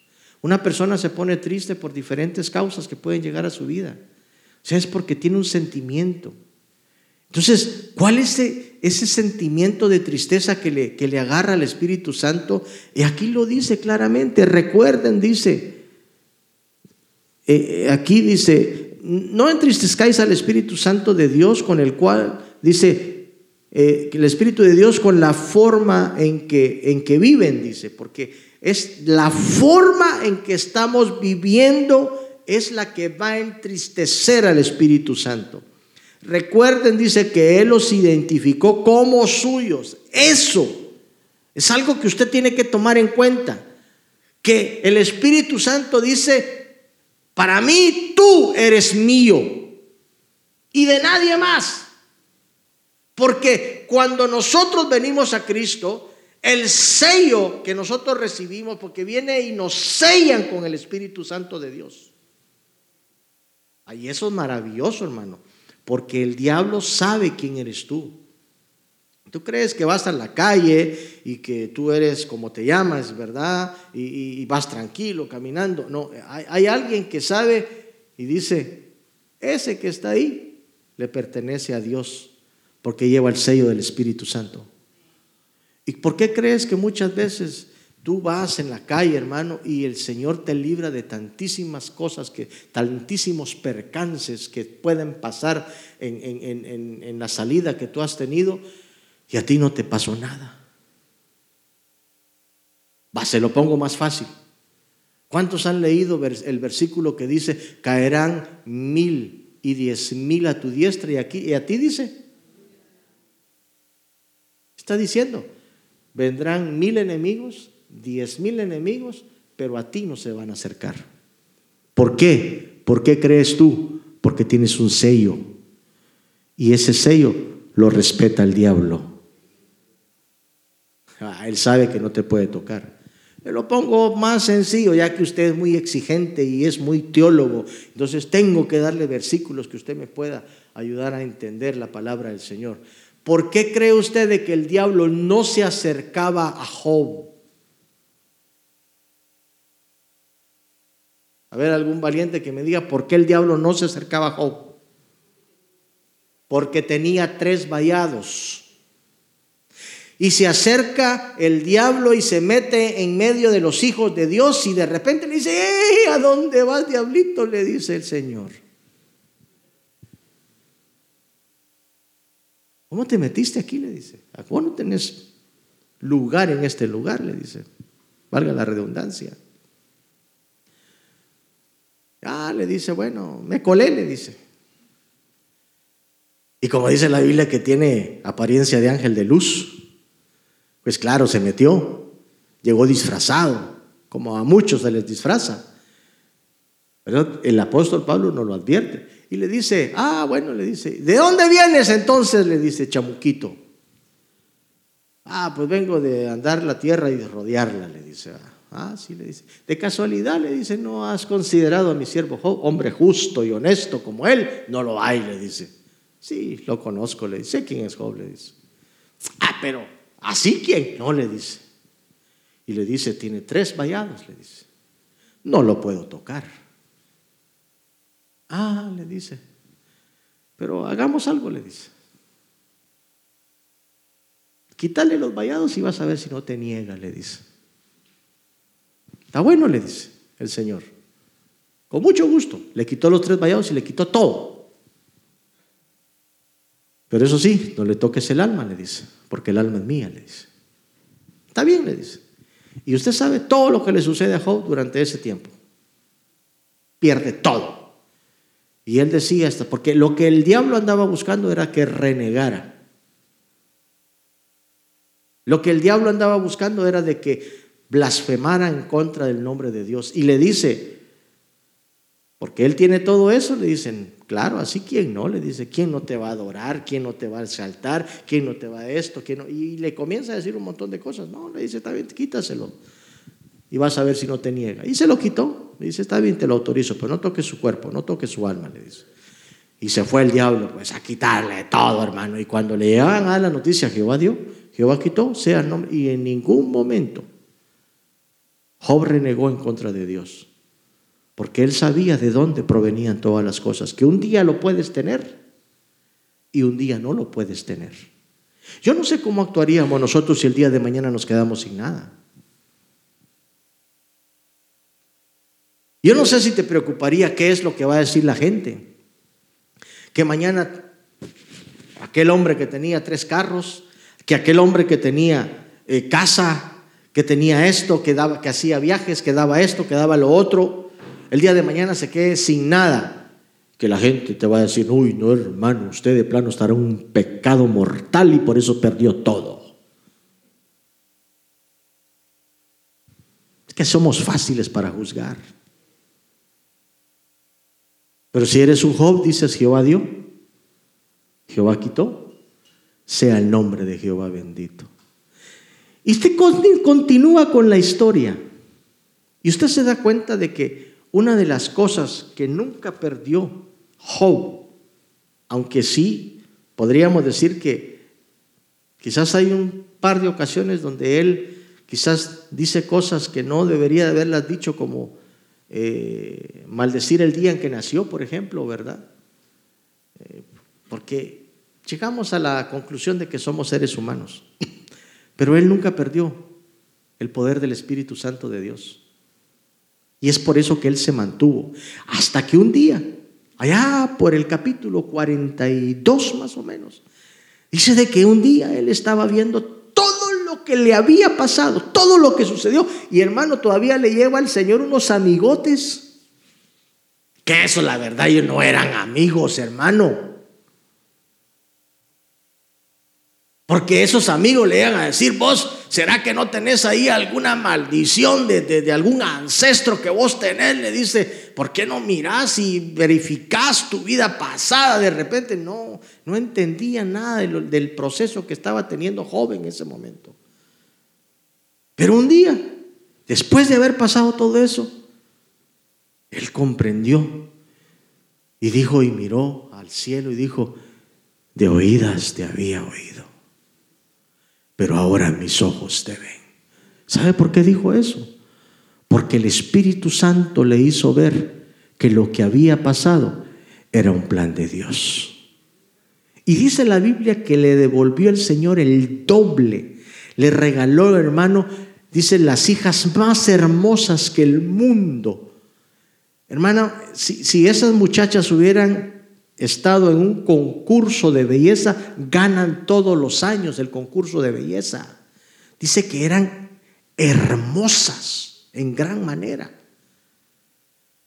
Una persona se pone triste por diferentes causas que pueden llegar a su vida. O sea, es porque tiene un sentimiento. Entonces, ¿cuál es ese, sentimiento de tristeza que le, que le agarra al Espíritu Santo? Y aquí lo dice claramente. Recuerden, dice, eh, eh, aquí dice, no entristezcáis al Espíritu Santo de Dios con el cual, dice, eh, el Espíritu de Dios con la forma en que, en que viven, dice, porque es la forma en que estamos viviendo es la que va a entristecer al Espíritu Santo. Recuerden, dice que Él los identificó como suyos. Eso es algo que usted tiene que tomar en cuenta. Que el Espíritu Santo dice, para mí tú eres mío y de nadie más. Porque cuando nosotros venimos a Cristo, el sello que nosotros recibimos, porque viene y nos sellan con el Espíritu Santo de Dios. Ahí eso es maravilloso, hermano, porque el diablo sabe quién eres tú. Tú crees que vas a la calle y que tú eres como te llamas, ¿verdad? Y, vas tranquilo caminando. No, hay alguien que sabe y dice, ese que está ahí le pertenece a Dios porque lleva el sello del Espíritu Santo. ¿Y por qué crees que muchas veces tú vas en la calle, hermano, y el Señor te libra de tantísimas cosas, que, tantísimos percances que pueden pasar en, la salida que tú has tenido y a ti no te pasó nada? Va, se lo pongo más fácil. ¿Cuántos han leído el versículo que dice, caerán mil y diez mil a tu diestra y, aquí, y a ti dice? Está diciendo, Vendrán mil enemigos, diez mil enemigos, pero a ti no se van a acercar. ¿Por qué? ¿Por qué crees tú? Porque tienes un sello. Y ese sello lo respeta el diablo. Ah, él sabe que no te puede tocar. Me lo pongo más sencillo, ya que usted es muy exigente y es muy teólogo. Entonces tengo que darle versículos que usted me pueda ayudar a entender la palabra del Señor. ¿Por qué cree usted de que el diablo no se acercaba a Job? A ver, algún valiente que me diga por qué el diablo no se acercaba a Job. Porque tenía tres vallados. Y se acerca el diablo y se mete en medio de los hijos de Dios y de repente le dice, ¿a dónde vas, diablito? Le dice el Señor. ¿Cómo te metiste aquí? Le dice. ¿Cómo no tenés lugar en este lugar? Le dice. Valga la redundancia. Ah, le dice, bueno, me colé, le dice. Y como dice la Biblia que tiene apariencia de ángel de luz, pues claro, se metió, llegó disfrazado, como a muchos se les disfraza. Pero el apóstol Pablo no lo advierte. Y le dice, ah, bueno, le dice, ¿de dónde vienes entonces? Le dice Chamuquito. Ah, pues vengo de andar la tierra y de rodearla, le dice. Ah, sí, le dice. De casualidad, le dice, ¿no has considerado a mi siervo Job, hombre justo y honesto como él? No lo hay, le dice. Sí, lo conozco, le dice. quién es Job, le dice. Ah, pero ¿así quién? No, le dice. Y le dice, tiene tres vallados, le dice. No lo puedo tocar. Ah, le dice. Pero hagamos algo, le dice. Quítale los vallados y vas a ver si no te niega, le dice. Está bueno, le dice el Señor. Con mucho gusto. Le quitó los tres vallados y le quitó todo. Pero eso sí, no le toques el alma, le dice, porque el alma es mía, le dice. Está bien, le dice. Y usted sabe todo lo que le sucede a Job durante ese tiempo. Pierde todo. Y él decía esto, porque lo que el diablo andaba buscando era que renegara. Lo que el diablo andaba buscando era de que blasfemara en contra del nombre de Dios. Y le dice, porque él tiene todo eso, le dicen, claro, así quién no, le dice, ¿quién no te va a adorar? ¿Quién no te va a saltar? ¿Quién no te va a esto? ¿Quién no? Y le comienza a decir un montón de cosas. No, le dice, está bien, quítaselo. Y vas a ver si no te niega. Y se lo quitó. Le dice, está bien, te lo autorizo, pero no toques su cuerpo, no toques su alma, le dice. Y se fue el diablo, pues, a quitarle todo, hermano. Y cuando le llegaban a la noticia, Jehová dio, Jehová quitó, sea nombre. Y en ningún momento Job renegó en contra de Dios porque él sabía de dónde provenían todas las cosas, que un día lo puedes tener y un día no lo puedes tener. Yo no sé cómo actuaríamos nosotros si el día de mañana nos quedamos sin nada. Yo no sé si te preocuparía qué es lo que va a decir la gente. Que mañana aquel hombre que tenía tres carros, que aquel hombre que tenía eh, casa, que tenía esto, que, daba, que hacía viajes, que daba esto, que daba lo otro, el día de mañana se quede sin nada, que la gente te va a decir, uy, no hermano, usted de plano estará en un pecado mortal y por eso perdió todo. Es que somos fáciles para juzgar. Pero si eres un Job, dices Jehová dio, Jehová quitó, sea el nombre de Jehová bendito. Y usted continúa con la historia. Y usted se da cuenta de que una de las cosas que nunca perdió Job, aunque sí podríamos decir que quizás hay un par de ocasiones donde él quizás dice cosas que no debería de haberlas dicho como eh, maldecir el día en que nació, por ejemplo, ¿verdad? Eh, porque llegamos a la conclusión de que somos seres humanos, *laughs* pero él nunca perdió el poder del Espíritu Santo de Dios. Y es por eso que él se mantuvo. Hasta que un día, allá por el capítulo 42 más o menos, dice de que un día él estaba viendo que le había pasado, todo lo que sucedió. Y hermano, todavía le lleva al Señor unos amigotes. Que eso, la verdad, ellos no eran amigos, hermano. Porque esos amigos le iban a decir, vos, ¿será que no tenés ahí alguna maldición de, algún ancestro que vos tenés? Le dice, ¿por qué no mirás y verificás tu vida pasada? De repente no, no entendía nada del proceso que estaba teniendo joven en ese momento. Pero un día, después de haber pasado todo eso, él comprendió y dijo y miró al cielo y dijo, de oídas te había oído pero ahora mis ojos te ven. ¿Sabe por qué dijo eso? Porque el Espíritu Santo le hizo ver que lo que había pasado era un plan de Dios. Y dice la Biblia que le devolvió el Señor el doble. Le regaló, hermano, dice, las hijas más hermosas que el mundo. Hermano, si, si esas muchachas hubieran estado en un concurso de belleza, ganan todos los años el concurso de belleza. Dice que eran hermosas en gran manera.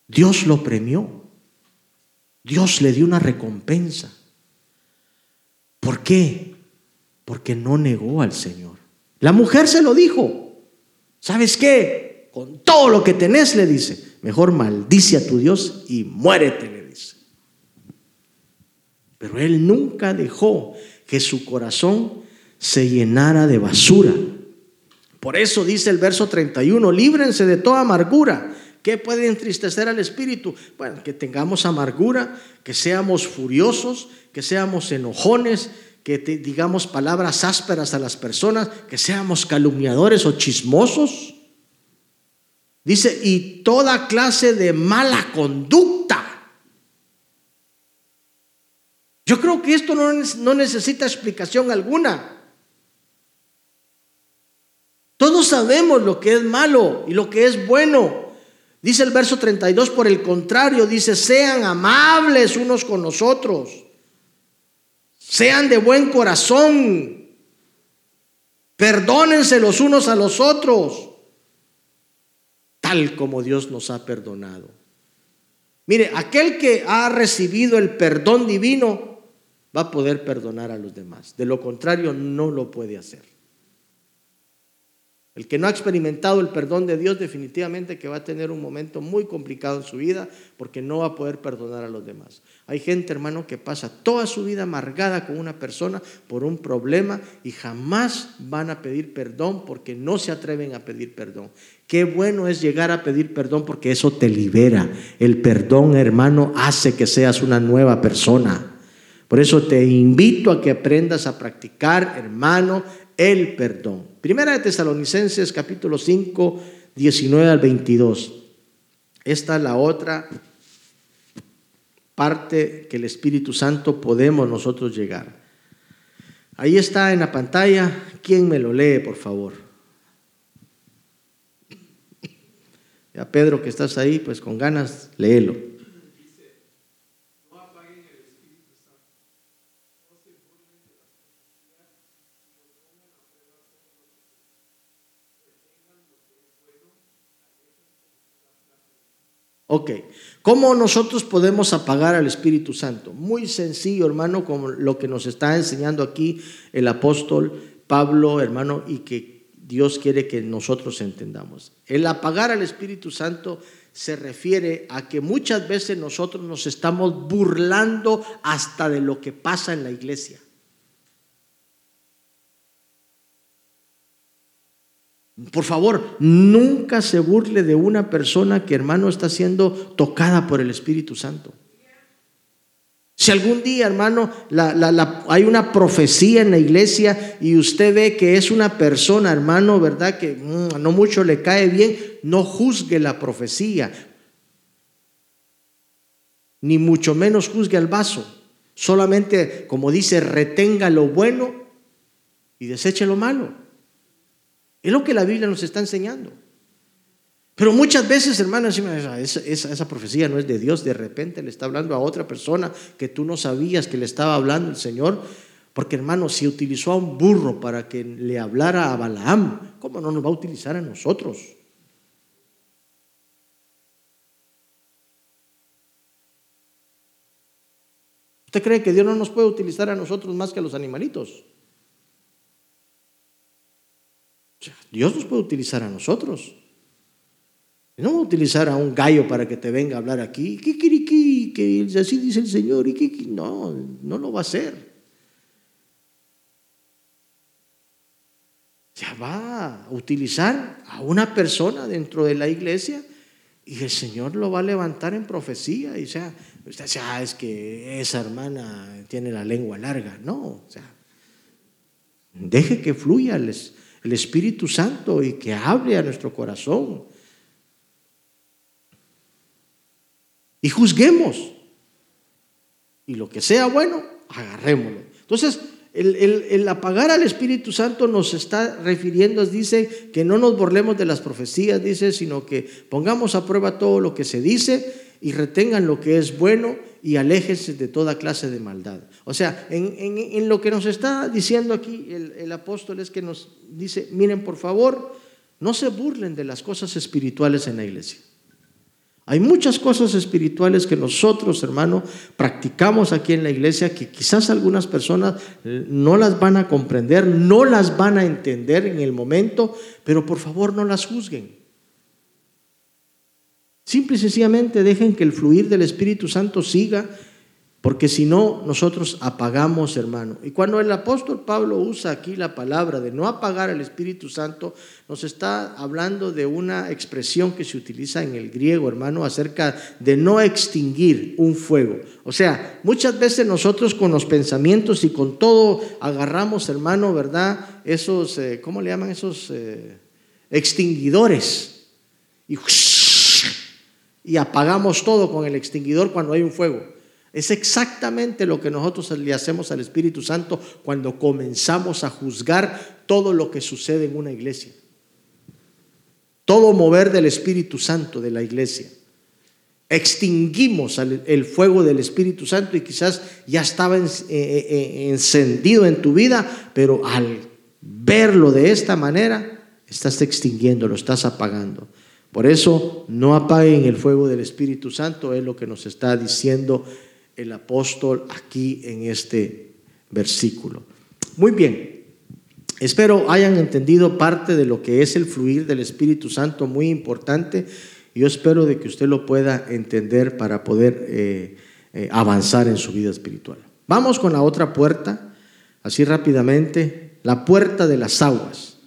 Dios lo premió. Dios le dio una recompensa. ¿Por qué? Porque no negó al Señor. La mujer se lo dijo. ¿Sabes qué? con todo lo que tenés, le dice, mejor maldice a tu Dios y muérete, le dice. Pero él nunca dejó que su corazón se llenara de basura. Por eso dice el verso 31, líbrense de toda amargura. ¿Qué puede entristecer al espíritu? Bueno, que tengamos amargura, que seamos furiosos, que seamos enojones, que digamos palabras ásperas a las personas, que seamos calumniadores o chismosos. Dice, y toda clase de mala conducta. Yo creo que esto no, no necesita explicación alguna. Todos sabemos lo que es malo y lo que es bueno. Dice el verso 32, por el contrario, dice, sean amables unos con nosotros, sean de buen corazón, perdónense los unos a los otros tal como Dios nos ha perdonado. Mire, aquel que ha recibido el perdón divino va a poder perdonar a los demás. De lo contrario, no lo puede hacer. El que no ha experimentado el perdón de Dios definitivamente que va a tener un momento muy complicado en su vida porque no va a poder perdonar a los demás. Hay gente, hermano, que pasa toda su vida amargada con una persona por un problema y jamás van a pedir perdón porque no se atreven a pedir perdón. Qué bueno es llegar a pedir perdón porque eso te libera. El perdón, hermano, hace que seas una nueva persona. Por eso te invito a que aprendas a practicar, hermano, el perdón. Primera de Tesalonicenses capítulo 5, 19 al 22. Esta es la otra parte que el Espíritu Santo podemos nosotros llegar. Ahí está en la pantalla. ¿Quién me lo lee, por favor? Ya Pedro que estás ahí, pues con ganas, léelo. Ok, ¿cómo nosotros podemos apagar al Espíritu Santo? Muy sencillo, hermano, como lo que nos está enseñando aquí el apóstol Pablo, hermano, y que Dios quiere que nosotros entendamos. El apagar al Espíritu Santo se refiere a que muchas veces nosotros nos estamos burlando hasta de lo que pasa en la iglesia. Por favor, nunca se burle de una persona que hermano está siendo tocada por el Espíritu Santo. Si algún día, hermano, hay una profecía en la iglesia y usted ve que es una persona, hermano, ¿verdad? Que mm, no mucho le cae bien, no juzgue la profecía, ni mucho menos juzgue al vaso. Solamente, como dice, retenga lo bueno y deseche lo malo. Es lo que la Biblia nos está enseñando. Pero muchas veces, hermanos, esa, esa, profecía no es de Dios. De repente le está hablando a otra persona que tú no sabías que le estaba hablando el Señor. Porque, hermano, si utilizó a un burro para que le hablara a Balaam, ¿cómo no nos va a utilizar a nosotros? ¿Usted cree que Dios no nos puede utilizar a nosotros más que a los animalitos? Dios nos puede utilizar a nosotros. No va a utilizar a un gallo para que te venga a hablar aquí. ¿Qué Que así dice el Señor. ¿Y No, no lo va a hacer. Ya va a utilizar a una persona dentro de la iglesia y el Señor lo va a levantar en profecía. Y sea, usted dice, ah, es que esa hermana tiene la lengua larga. No, o sea, deje que fluya les el Espíritu Santo y que hable a nuestro corazón. Y juzguemos. Y lo que sea bueno, agarrémoslo. Entonces, el, apagar al Espíritu Santo nos está refiriendo, dice, que no nos burlemos de las profecías, dice, sino que pongamos a prueba todo lo que se dice y retengan lo que es bueno y aléjense de toda clase de maldad. O sea, en, lo que nos está diciendo aquí el, el, apóstol es que nos dice, miren por favor, no se burlen de las cosas espirituales en la iglesia. Hay muchas cosas espirituales que nosotros, hermano, practicamos aquí en la iglesia que quizás algunas personas no las van a comprender, no las van a entender en el momento, pero por favor no las juzguen. Simple y sencillamente dejen que el fluir del Espíritu Santo siga porque si no, nosotros apagamos, hermano. Y cuando el apóstol Pablo usa aquí la palabra de no apagar al Espíritu Santo, nos está hablando de una expresión que se utiliza en el griego, hermano, acerca de no extinguir un fuego. O sea, muchas veces nosotros con los pensamientos y con todo agarramos, hermano, ¿verdad? Esos, eh, ¿cómo le llaman esos eh, extinguidores? Y, y apagamos todo con el extinguidor cuando hay un fuego. Es exactamente lo que nosotros le hacemos al Espíritu Santo cuando comenzamos a juzgar todo lo que sucede en una iglesia. Todo mover del Espíritu Santo de la iglesia. Extinguimos el fuego del Espíritu Santo y quizás ya estaba eh, eh, eh, encendido en tu vida, pero al verlo de esta manera, estás extinguiendo, lo estás apagando. Por eso no apaguen el fuego del Espíritu Santo, es lo que nos está diciendo el apóstol aquí en este versículo. Muy bien, espero hayan entendido parte de lo que es el fluir del Espíritu Santo, muy importante. Yo espero de que usted lo pueda entender para poder eh, eh, avanzar en su vida espiritual. Vamos con la otra puerta, así rápidamente, la puerta de las aguas.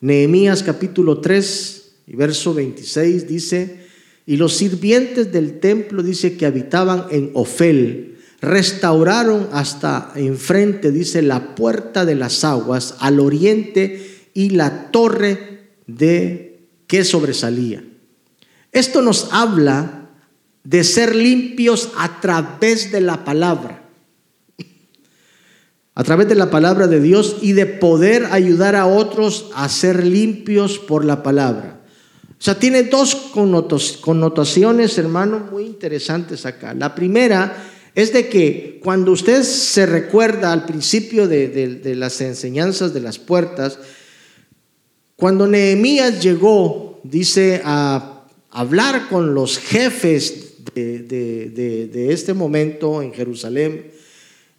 Nehemías capítulo 3 y verso 26 dice, y los sirvientes del templo dice que habitaban en Ofel, restauraron hasta enfrente, dice, la puerta de las aguas al oriente y la torre de que sobresalía. Esto nos habla de ser limpios a través de la palabra, a través de la palabra de Dios y de poder ayudar a otros a ser limpios por la palabra. O sea, tiene dos connotaciones, hermano, muy interesantes acá. La primera es de que cuando usted se recuerda al principio de, las enseñanzas de las puertas, cuando Nehemías llegó, dice, a hablar con los jefes de, este momento en Jerusalén,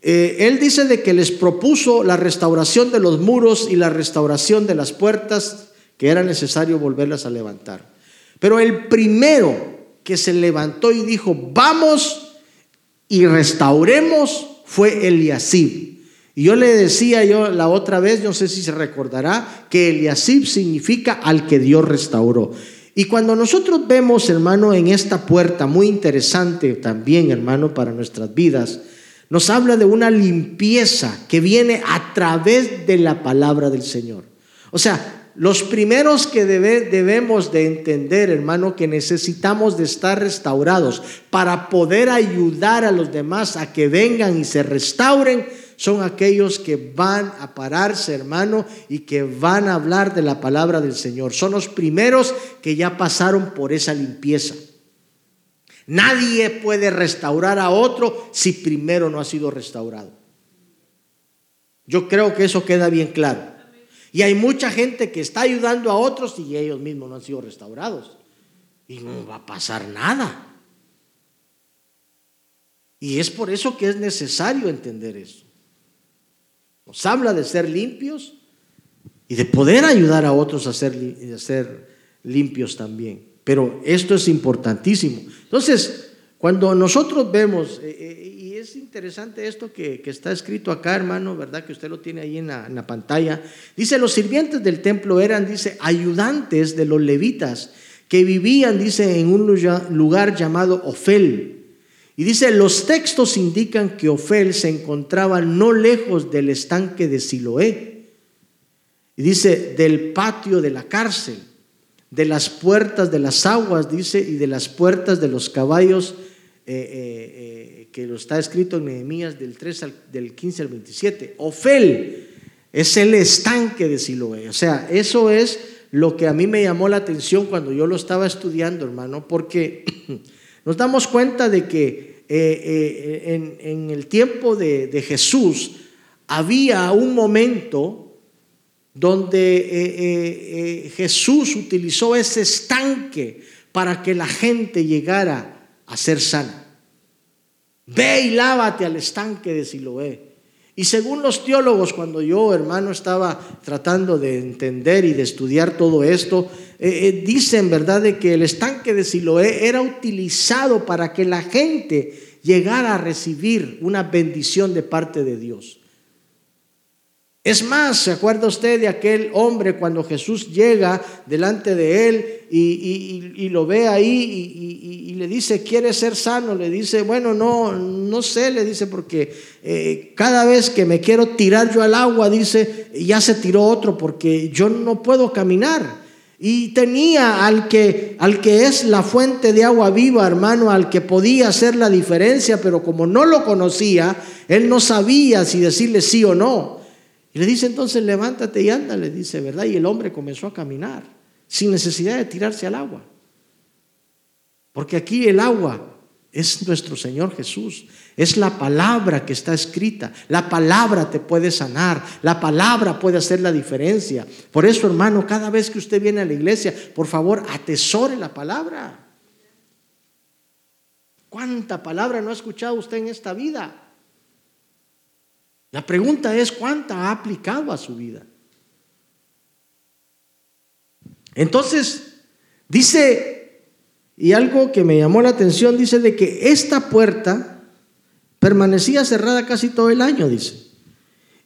eh, él dice de que les propuso la restauración de los muros y la restauración de las puertas que era necesario volverlas a levantar. Pero el primero que se levantó y dijo, vamos y restauremos, fue Eliasib. Y yo le decía yo la otra vez, no sé si se recordará, que Eliasib significa al que Dios restauró. Y cuando nosotros vemos, hermano, en esta puerta, muy interesante también, hermano, para nuestras vidas, nos habla de una limpieza que viene a través de la palabra del Señor. O sea, los primeros que debemos de entender, hermano, que necesitamos de estar restaurados para poder ayudar a los demás a que vengan y se restauren, son aquellos que van a pararse, hermano, y que van a hablar de la palabra del Señor. Son los primeros que ya pasaron por esa limpieza. Nadie puede restaurar a otro si primero no ha sido restaurado. Yo creo que eso queda bien claro. Y hay mucha gente que está ayudando a otros y ellos mismos no han sido restaurados. Y no va a pasar nada. Y es por eso que es necesario entender eso. Nos habla de ser limpios y de poder ayudar a otros a ser, limpios también. Pero esto es importantísimo. Entonces, cuando nosotros vemos, eh, eh, es interesante esto que, está escrito acá, hermano, ¿verdad? Que usted lo tiene ahí en la, pantalla. Dice, los sirvientes del templo eran, dice, ayudantes de los levitas que vivían, dice, en un lugar llamado Ofel. Y dice, los textos indican que Ofel se encontraba no lejos del estanque de Siloé. Y dice, del patio de la cárcel, de las puertas de las aguas, dice, y de las puertas de los caballos eh, eh, eh, que lo está escrito en Nehemías del, 3 del 15 al 27. Ofel es el estanque de Siloé. O sea, eso es lo que a mí me llamó la atención cuando yo lo estaba estudiando, hermano, porque *clears throat* nos damos cuenta de que en, el tiempo de, Jesús había un momento donde Jesús utilizó ese estanque para que la gente llegara a ser sana. Ve y lávate al estanque de Siloé. Y según los teólogos, cuando yo, hermano, estaba tratando de entender y de estudiar todo esto, eh, eh, dicen, ¿verdad?, de que el estanque de Siloé era utilizado para que la gente llegara a recibir una bendición de parte de Dios. Es más, ¿se acuerda usted de aquel hombre cuando Jesús llega delante de él y, lo ve ahí y, le dice, ¿quiere ser sano? Le dice, bueno, no, no sé, le dice, porque eh, cada vez que me quiero tirar yo al agua, dice, ya se tiró otro porque yo no puedo caminar. Y tenía al que, al que es la fuente de agua viva, hermano, al que podía hacer la diferencia, pero como no lo conocía, él no sabía si decirle sí o no. Y le dice entonces, levántate y anda, le dice, ¿verdad? Y el hombre comenzó a caminar sin necesidad de tirarse al agua. Porque aquí el agua es nuestro Señor Jesús. Es la palabra que está escrita. La palabra te puede sanar. La palabra puede hacer la diferencia. Por eso, hermano, cada vez que usted viene a la iglesia, por favor, atesore la palabra. ¿Cuánta palabra no ha escuchado usted en esta vida? La pregunta es cuánta ha aplicado a su vida. Entonces, dice, y algo que me llamó la atención, dice de que esta puerta permanecía cerrada casi todo el año, dice.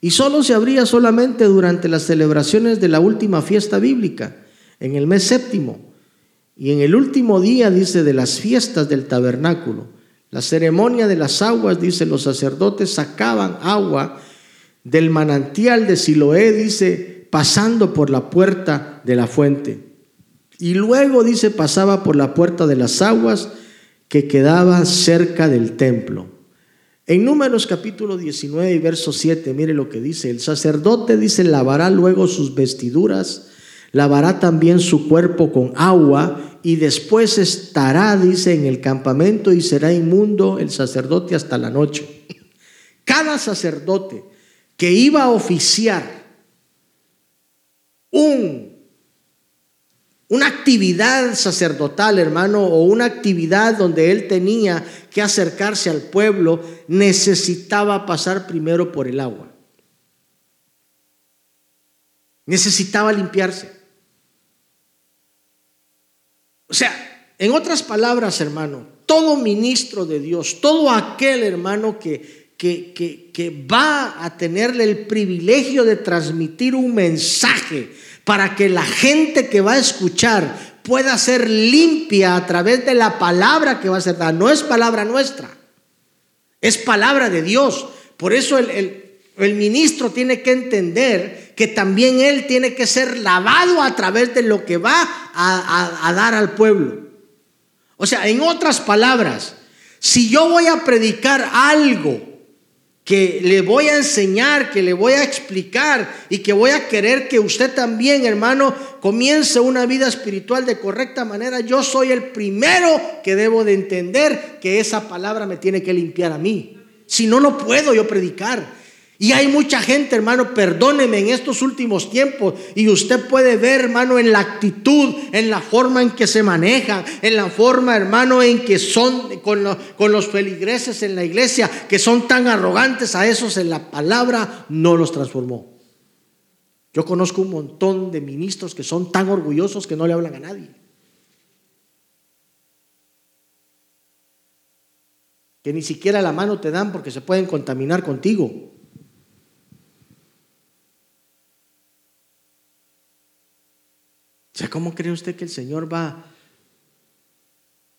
Y solo se abría solamente durante las celebraciones de la última fiesta bíblica, en el mes séptimo. Y en el último día, dice, de las fiestas del tabernáculo. La ceremonia de las aguas, dice, los sacerdotes sacaban agua del manantial de Siloé, dice, pasando por la puerta de la fuente. Y luego, dice, pasaba por la puerta de las aguas que quedaba cerca del templo. En Números capítulo 19 y verso 7, mire lo que dice, el sacerdote dice, lavará luego sus vestiduras, lavará también su cuerpo con agua y después estará, dice, en el campamento y será inmundo el sacerdote hasta la noche. *laughs* Cada sacerdote que iba a oficiar un, una actividad sacerdotal, hermano, o una actividad donde él tenía que acercarse al pueblo, necesitaba pasar primero por el agua. Necesitaba limpiarse. O sea, en otras palabras, hermano, todo ministro de Dios, todo aquel hermano que, que, que, va a tenerle el privilegio de transmitir un mensaje para que la gente que va a escuchar pueda ser limpia a través de la palabra que va a ser dada. No es palabra nuestra, es palabra de Dios. Por eso el, el ministro tiene que entender que también él tiene que ser lavado a través de lo que va a, dar al pueblo. O sea, en otras palabras, si yo voy a predicar algo que le voy a enseñar, que le voy a explicar y que voy a querer que usted también, hermano, comience una vida espiritual de correcta manera, yo soy el primero que debo de entender que esa palabra me tiene que limpiar a mí. Si no, no puedo yo predicar. Y hay mucha gente, hermano, perdóneme en estos últimos tiempos. Y usted puede ver, hermano, en la actitud, en la forma en que se manejan, en la forma, hermano, en que son con, con los feligreses en la iglesia, que son tan arrogantes a esos en la palabra, no los transformó. Yo conozco un montón de ministros que son tan orgullosos que no le hablan a nadie. Que ni siquiera la mano te dan porque se pueden contaminar contigo. Sea, ¿cómo cree usted que el Señor va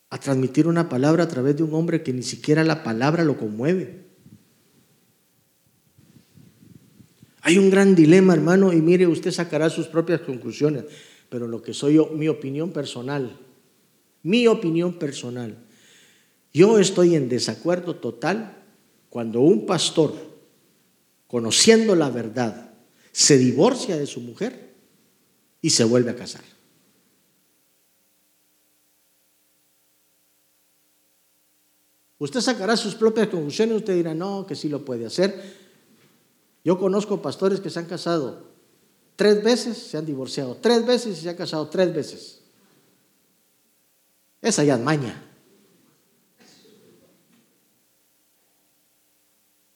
a transmitir una palabra a través de un hombre que ni siquiera la palabra lo conmueve? Hay un gran dilema, hermano, y mire, usted sacará sus propias conclusiones, pero lo que soy yo, mi opinión personal, mi opinión personal, yo estoy en desacuerdo total cuando un pastor, conociendo la verdad, se divorcia de su mujer y se vuelve a casar. Usted sacará sus propias conclusiones, usted dirá, no, que sí lo puede hacer. Yo conozco pastores que se han casado tres veces, se han divorciado tres veces y se han casado tres veces. Esa ya es maña.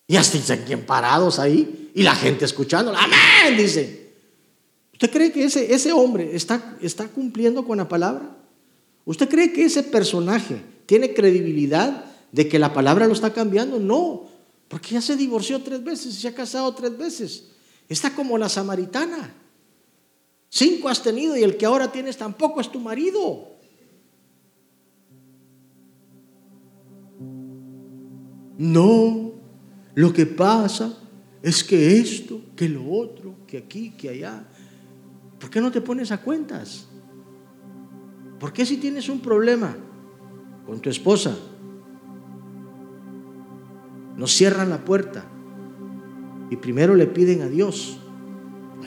Y hasta dicen parados ahí y la gente escuchando. Amén, dice. ¿Usted cree que ese, ese hombre está, está cumpliendo con la palabra? ¿Usted cree que ese personaje tiene credibilidad de que la palabra lo está cambiando? No, porque ya se divorció tres veces se ha casado tres veces. Está como la samaritana. Cinco has tenido y el que ahora tienes tampoco es tu marido. No, lo que pasa es que esto, que lo otro, que aquí, que allá. ¿Por qué no te pones a cuentas? ¿Por qué si tienes un problema con tu esposa, no cierran la puerta y primero le piden a Dios,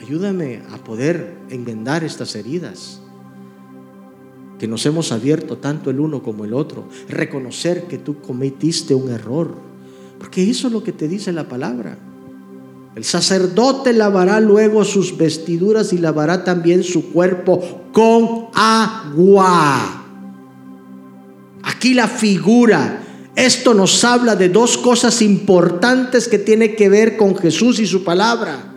ayúdame a poder enmendar estas heridas que nos hemos abierto tanto el uno como el otro, reconocer que tú cometiste un error, porque eso es lo que te dice la palabra. El sacerdote lavará luego sus vestiduras y lavará también su cuerpo con agua. Aquí la figura esto nos habla de dos cosas importantes que tiene que ver con Jesús y su palabra.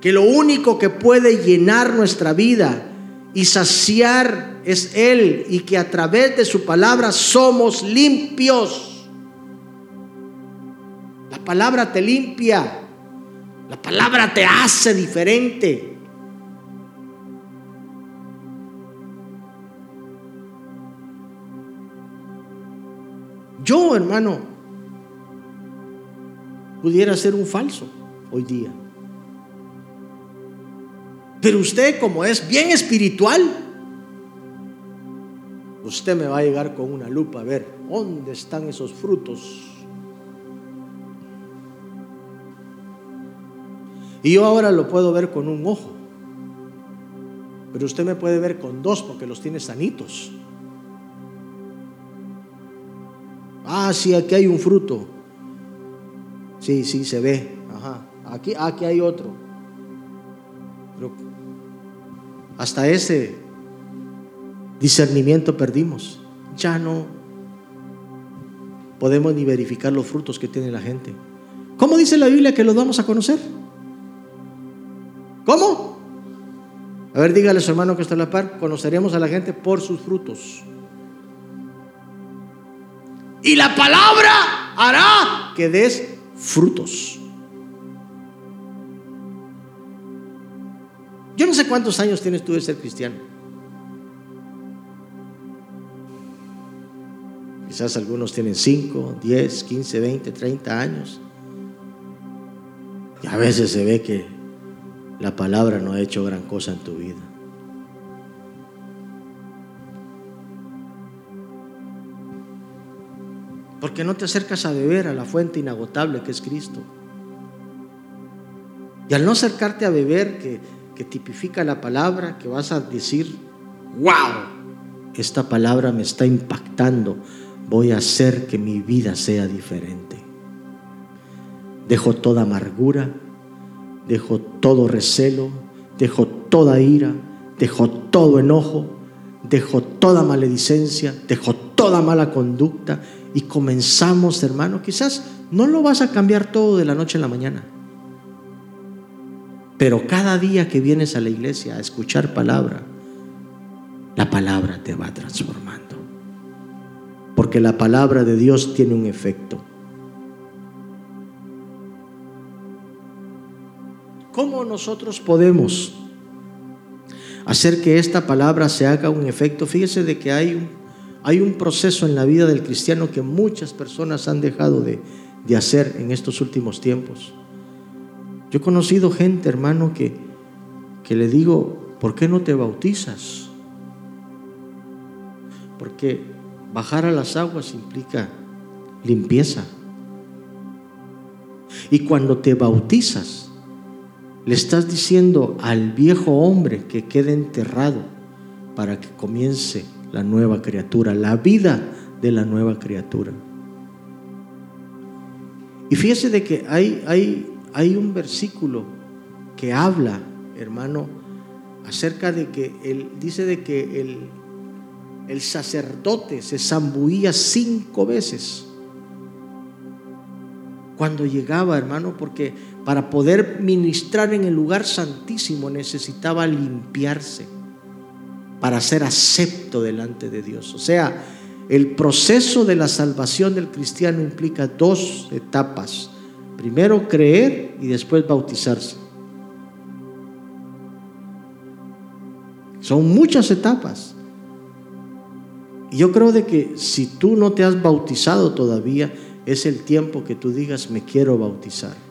Que lo único que puede llenar nuestra vida y saciar es Él y que a través de su palabra somos limpios. La palabra te limpia. La palabra te hace diferente. Yo, hermano, pudiera ser un falso hoy día. Pero usted, como es bien espiritual, usted me va a llegar con una lupa a ver dónde están esos frutos. Y yo ahora lo puedo ver con un ojo, pero usted me puede ver con dos porque los tiene sanitos. Ah, sí, aquí hay un fruto. Sí, sí, se ve. Ajá. Aquí, aquí hay otro. Pero hasta ese discernimiento perdimos. Ya no podemos ni verificar los frutos que tiene la gente. ¿Cómo dice la Biblia que los vamos a conocer? ¿Cómo? A ver, dígale a su hermano que está a la par, conoceremos a la gente por sus frutos. Y la palabra hará que des frutos. Yo no sé cuántos años tienes tú de ser cristiano. Quizás algunos tienen 5, 10, 15, 20, 30 años. Y a veces se ve que la palabra no ha hecho gran cosa en tu vida. Porque no te acercas a beber a la fuente inagotable que es Cristo. Y al no acercarte a beber, que, que tipifica la palabra, que vas a decir, wow, esta palabra me está impactando, voy a hacer que mi vida sea diferente. Dejo toda amargura, dejo todo recelo, dejo toda ira, dejo todo enojo, dejo toda maledicencia, dejo toda mala conducta y comenzamos, hermano, quizás no lo vas a cambiar todo de la noche a la mañana. Pero cada día que vienes a la iglesia a escuchar palabra, la palabra te va transformando. Porque la palabra de Dios tiene un efecto. ¿Cómo nosotros podemos hacer que esta palabra se haga un efecto? Fíjese de que hay un hay un proceso en la vida del cristiano que muchas personas han dejado de, hacer en estos últimos tiempos. Yo he conocido gente, hermano, que, que le digo, ¿por qué no te bautizas? Porque bajar a las aguas implica limpieza. Y cuando te bautizas, le estás diciendo al viejo hombre que quede enterrado para que comience la nueva criatura, la vida de la nueva criatura. Y fíjese de que hay, hay, hay un versículo que habla, hermano, acerca de que él dice de que el, el sacerdote se zambuía cinco veces cuando llegaba, hermano, porque para poder ministrar en el lugar santísimo necesitaba limpiarse para ser acepto delante de Dios. O sea, el proceso de la salvación del cristiano implica dos etapas. Primero creer y después bautizarse. Son muchas etapas. Y yo creo de que si tú no te has bautizado todavía, es el tiempo que tú digas, me quiero bautizar.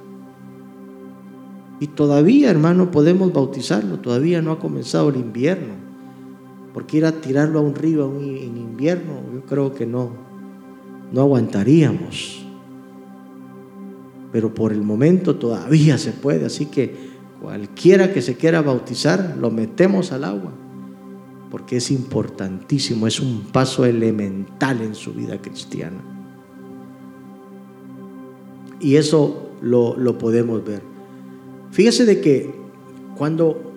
Y todavía, hermano, podemos bautizarlo, todavía no ha comenzado el invierno. Porque ir a tirarlo a un río en invierno, yo creo que no, no aguantaríamos. Pero por el momento todavía se puede, así que cualquiera que se quiera bautizar, lo metemos al agua porque es importantísimo, es un paso elemental en su vida cristiana. Y eso lo, lo podemos ver. Fíjese de que cuando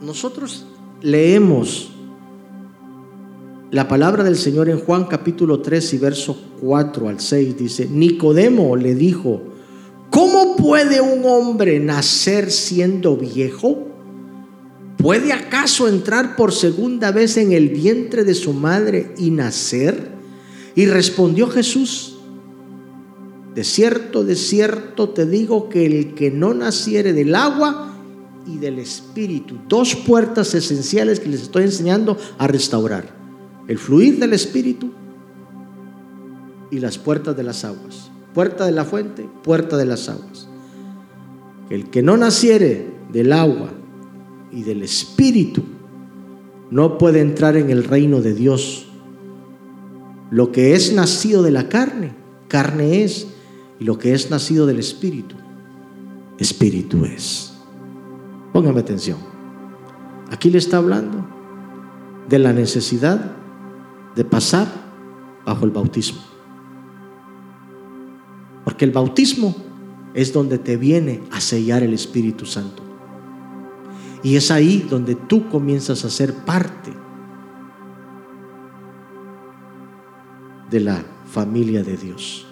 nosotros leemos la palabra del Señor en Juan capítulo 3 y verso 4 al 6 dice, Nicodemo le dijo, ¿cómo puede un hombre nacer siendo viejo? ¿Puede acaso entrar por segunda vez en el vientre de su madre y nacer? Y respondió Jesús, de cierto, de cierto te digo que el que no naciere del agua y del espíritu, dos puertas esenciales que les estoy enseñando a restaurar, el fluir del espíritu y las puertas de las aguas, puerta de la fuente, puerta de las aguas. El que no naciere del agua y del Espíritu no puede entrar en el reino de Dios. Lo que es nacido de la carne, carne es, y lo que es nacido del Espíritu, Espíritu es. Póngame atención. Aquí le está hablando de la necesidad de pasar bajo el bautismo. Porque el bautismo es donde te viene a sellar el Espíritu Santo. Y es ahí donde tú comienzas a ser parte de la familia de Dios.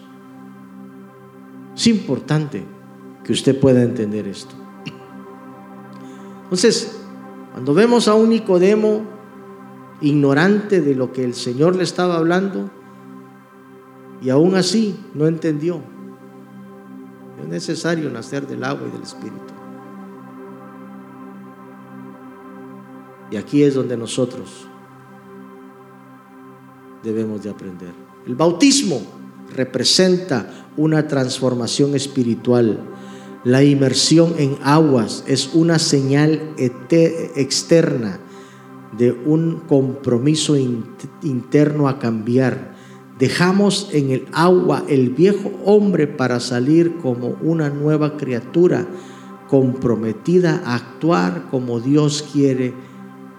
Es importante que usted pueda entender esto. Entonces, cuando vemos a un Nicodemo ignorante de lo que el Señor le estaba hablando, y aún así no entendió, es necesario nacer del agua y del Espíritu. Y aquí es donde nosotros debemos de aprender. El bautismo representa una transformación espiritual. La inmersión en aguas es una señal externa de un compromiso interno a cambiar. Dejamos en el agua el viejo hombre para salir como una nueva criatura comprometida a actuar como Dios quiere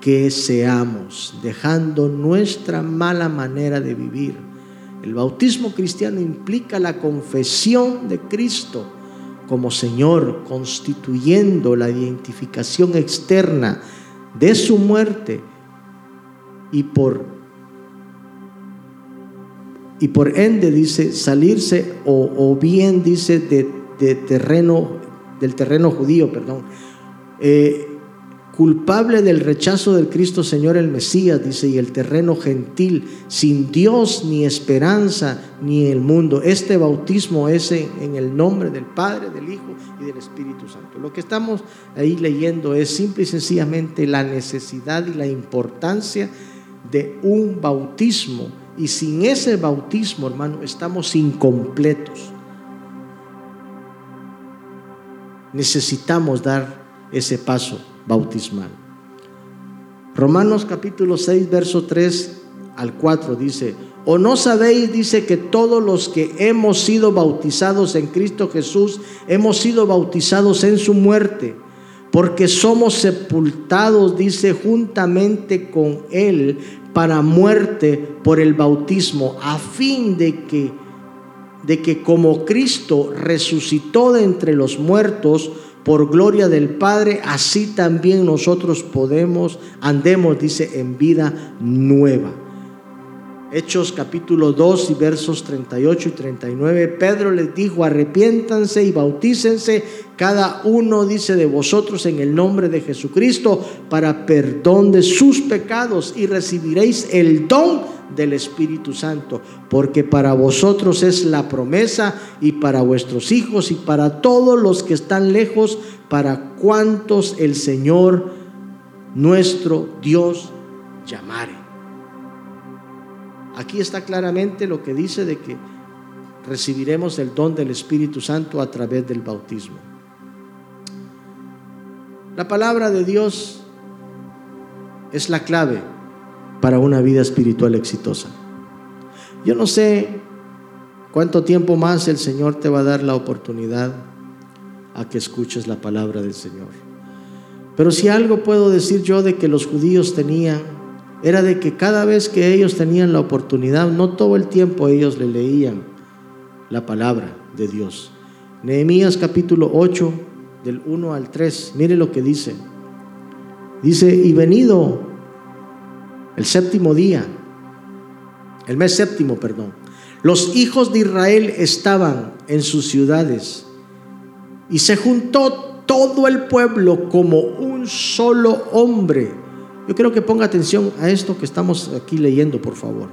que seamos, dejando nuestra mala manera de vivir. El bautismo cristiano implica la confesión de Cristo como Señor, constituyendo la identificación externa de su muerte y por y por ende dice salirse o, bien dice de, terreno del terreno judío, perdón. Eh, culpable del rechazo del Cristo Señor el Mesías, dice, y el terreno gentil, sin Dios ni esperanza ni el mundo. Este bautismo es en, el nombre del Padre, del Hijo y del Espíritu Santo. Lo que estamos ahí leyendo es simple y sencillamente la necesidad y la importancia de un bautismo. Y sin ese bautismo, hermano, estamos incompletos. Necesitamos dar ese paso bautismal. Romanos capítulo 6, verso 3 al 4 dice, o no sabéis, dice que todos los que hemos sido bautizados en Cristo Jesús, hemos sido bautizados en su muerte, porque somos sepultados, dice, juntamente con Él para muerte por el bautismo, a fin de que, de que como Cristo resucitó de entre los muertos, por gloria del Padre, así también nosotros podemos, andemos, dice, en vida nueva. Hechos capítulo 2 y versos 38 y 39, Pedro les dijo, arrepiéntanse y bautícense cada uno, dice, de vosotros en el nombre de Jesucristo para perdón de sus pecados y recibiréis el don del Espíritu Santo, porque para vosotros es la promesa y para vuestros hijos y para todos los que están lejos, para cuantos el Señor nuestro Dios llamare. Aquí está claramente lo que dice de que recibiremos el don del Espíritu Santo a través del bautismo. La palabra de Dios es la clave para una vida espiritual exitosa. Yo no sé cuánto tiempo más el Señor te va a dar la oportunidad a que escuches la palabra del Señor. Pero si algo puedo decir yo de que los judíos tenían era de que cada vez que ellos tenían la oportunidad, no todo el tiempo ellos le leían la palabra de Dios. Nehemías capítulo 8, del 1 al 3, mire lo que dice. Dice, y venido el séptimo día, el mes séptimo, perdón, los hijos de Israel estaban en sus ciudades y se juntó todo el pueblo como un solo hombre yo quiero que ponga atención a esto que estamos aquí leyendo, por favor.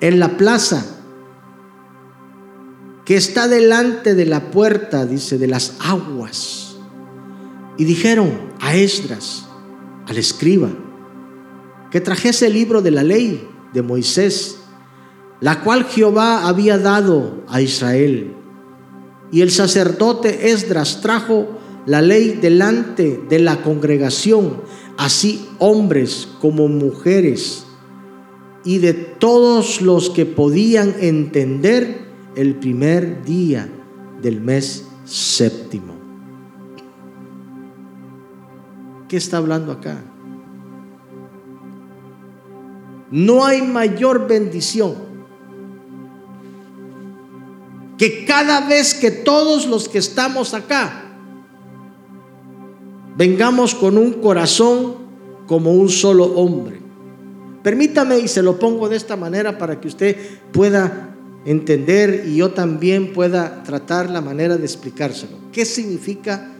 En la plaza que está delante de la puerta, dice, de las aguas. Y dijeron a Esdras, al escriba, que trajese el libro de la ley de Moisés, la cual Jehová había dado a Israel. Y el sacerdote Esdras trajo la ley delante de la congregación así hombres como mujeres, y de todos los que podían entender el primer día del mes séptimo. ¿Qué está hablando acá? No hay mayor bendición que cada vez que todos los que estamos acá vengamos con un corazón como un solo hombre. Permítame y se lo pongo de esta manera para que usted pueda entender y yo también pueda tratar la manera de explicárselo. ¿Qué significa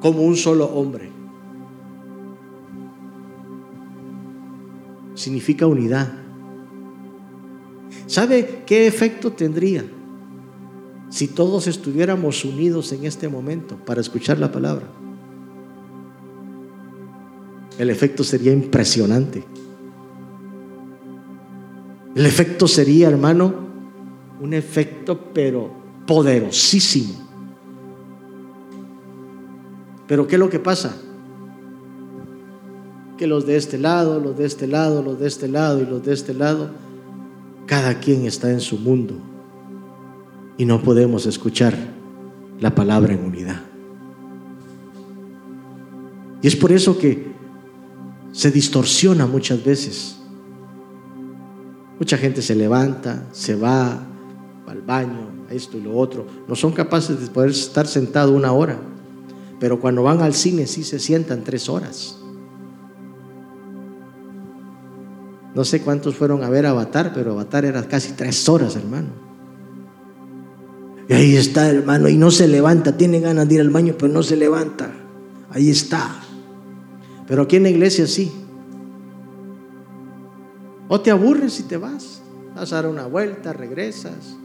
como un solo hombre? Significa unidad. ¿Sabe qué efecto tendría si todos estuviéramos unidos en este momento para escuchar la palabra? el efecto sería impresionante. El efecto sería, hermano, un efecto pero poderosísimo. Pero ¿qué es lo que pasa? Que los de este lado, los de este lado, los de este lado y los de este lado, cada quien está en su mundo y no podemos escuchar la palabra en unidad. Y es por eso que se distorsiona muchas veces. Mucha gente se levanta, se va al baño, esto y lo otro. No son capaces de poder estar sentado una hora. Pero cuando van al cine sí se sientan tres horas. No sé cuántos fueron a ver Avatar, pero Avatar era casi tres horas, hermano. Y ahí está, hermano, y no se levanta. Tiene ganas de ir al baño, pero no se levanta. Ahí está. Pero aquí en la iglesia sí. O te aburres y te vas. Vas a dar una vuelta, regresas.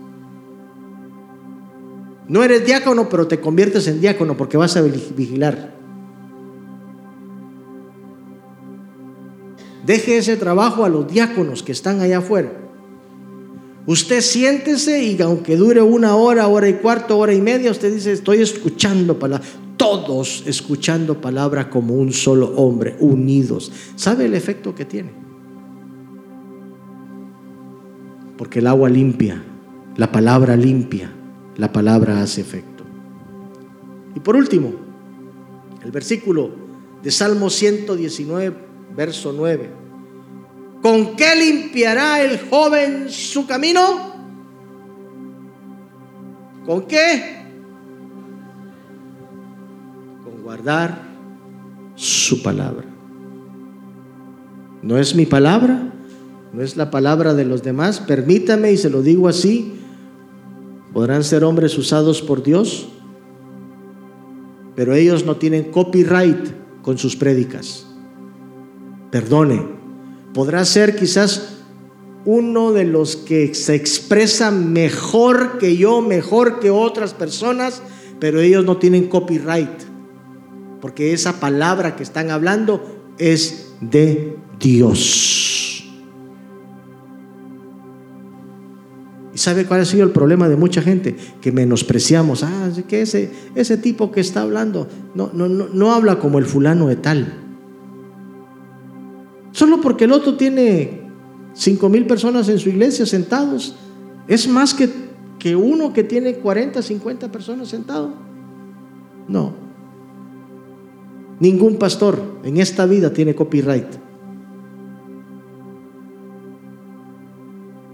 No eres diácono, pero te conviertes en diácono porque vas a vigilar. Deje ese trabajo a los diáconos que están allá afuera. Usted siéntese y aunque dure una hora, hora y cuarto, hora y media, usted dice, estoy escuchando palabra todos escuchando palabra como un solo hombre, unidos. ¿Sabe el efecto que tiene? Porque el agua limpia, la palabra limpia, la palabra hace efecto. Y por último, el versículo de Salmo 119, verso 9. ¿Con qué limpiará el joven su camino? ¿Con qué? guardar su palabra. No es mi palabra, no es la palabra de los demás, permítame y se lo digo así, podrán ser hombres usados por Dios, pero ellos no tienen copyright con sus prédicas. Perdone, podrá ser quizás uno de los que se expresa mejor que yo, mejor que otras personas, pero ellos no tienen copyright, porque esa palabra que están hablando es de Dios. ¿Y sabe cuál ha sido el problema de mucha gente? Que menospreciamos, ah, que ese, ese tipo que está hablando no, no, no, no habla como el fulano de tal. Solo porque el otro tiene cinco mil personas en su iglesia sentados, es más que, que uno que tiene 40, 50 personas sentados. No. Ningún pastor en esta vida tiene copyright.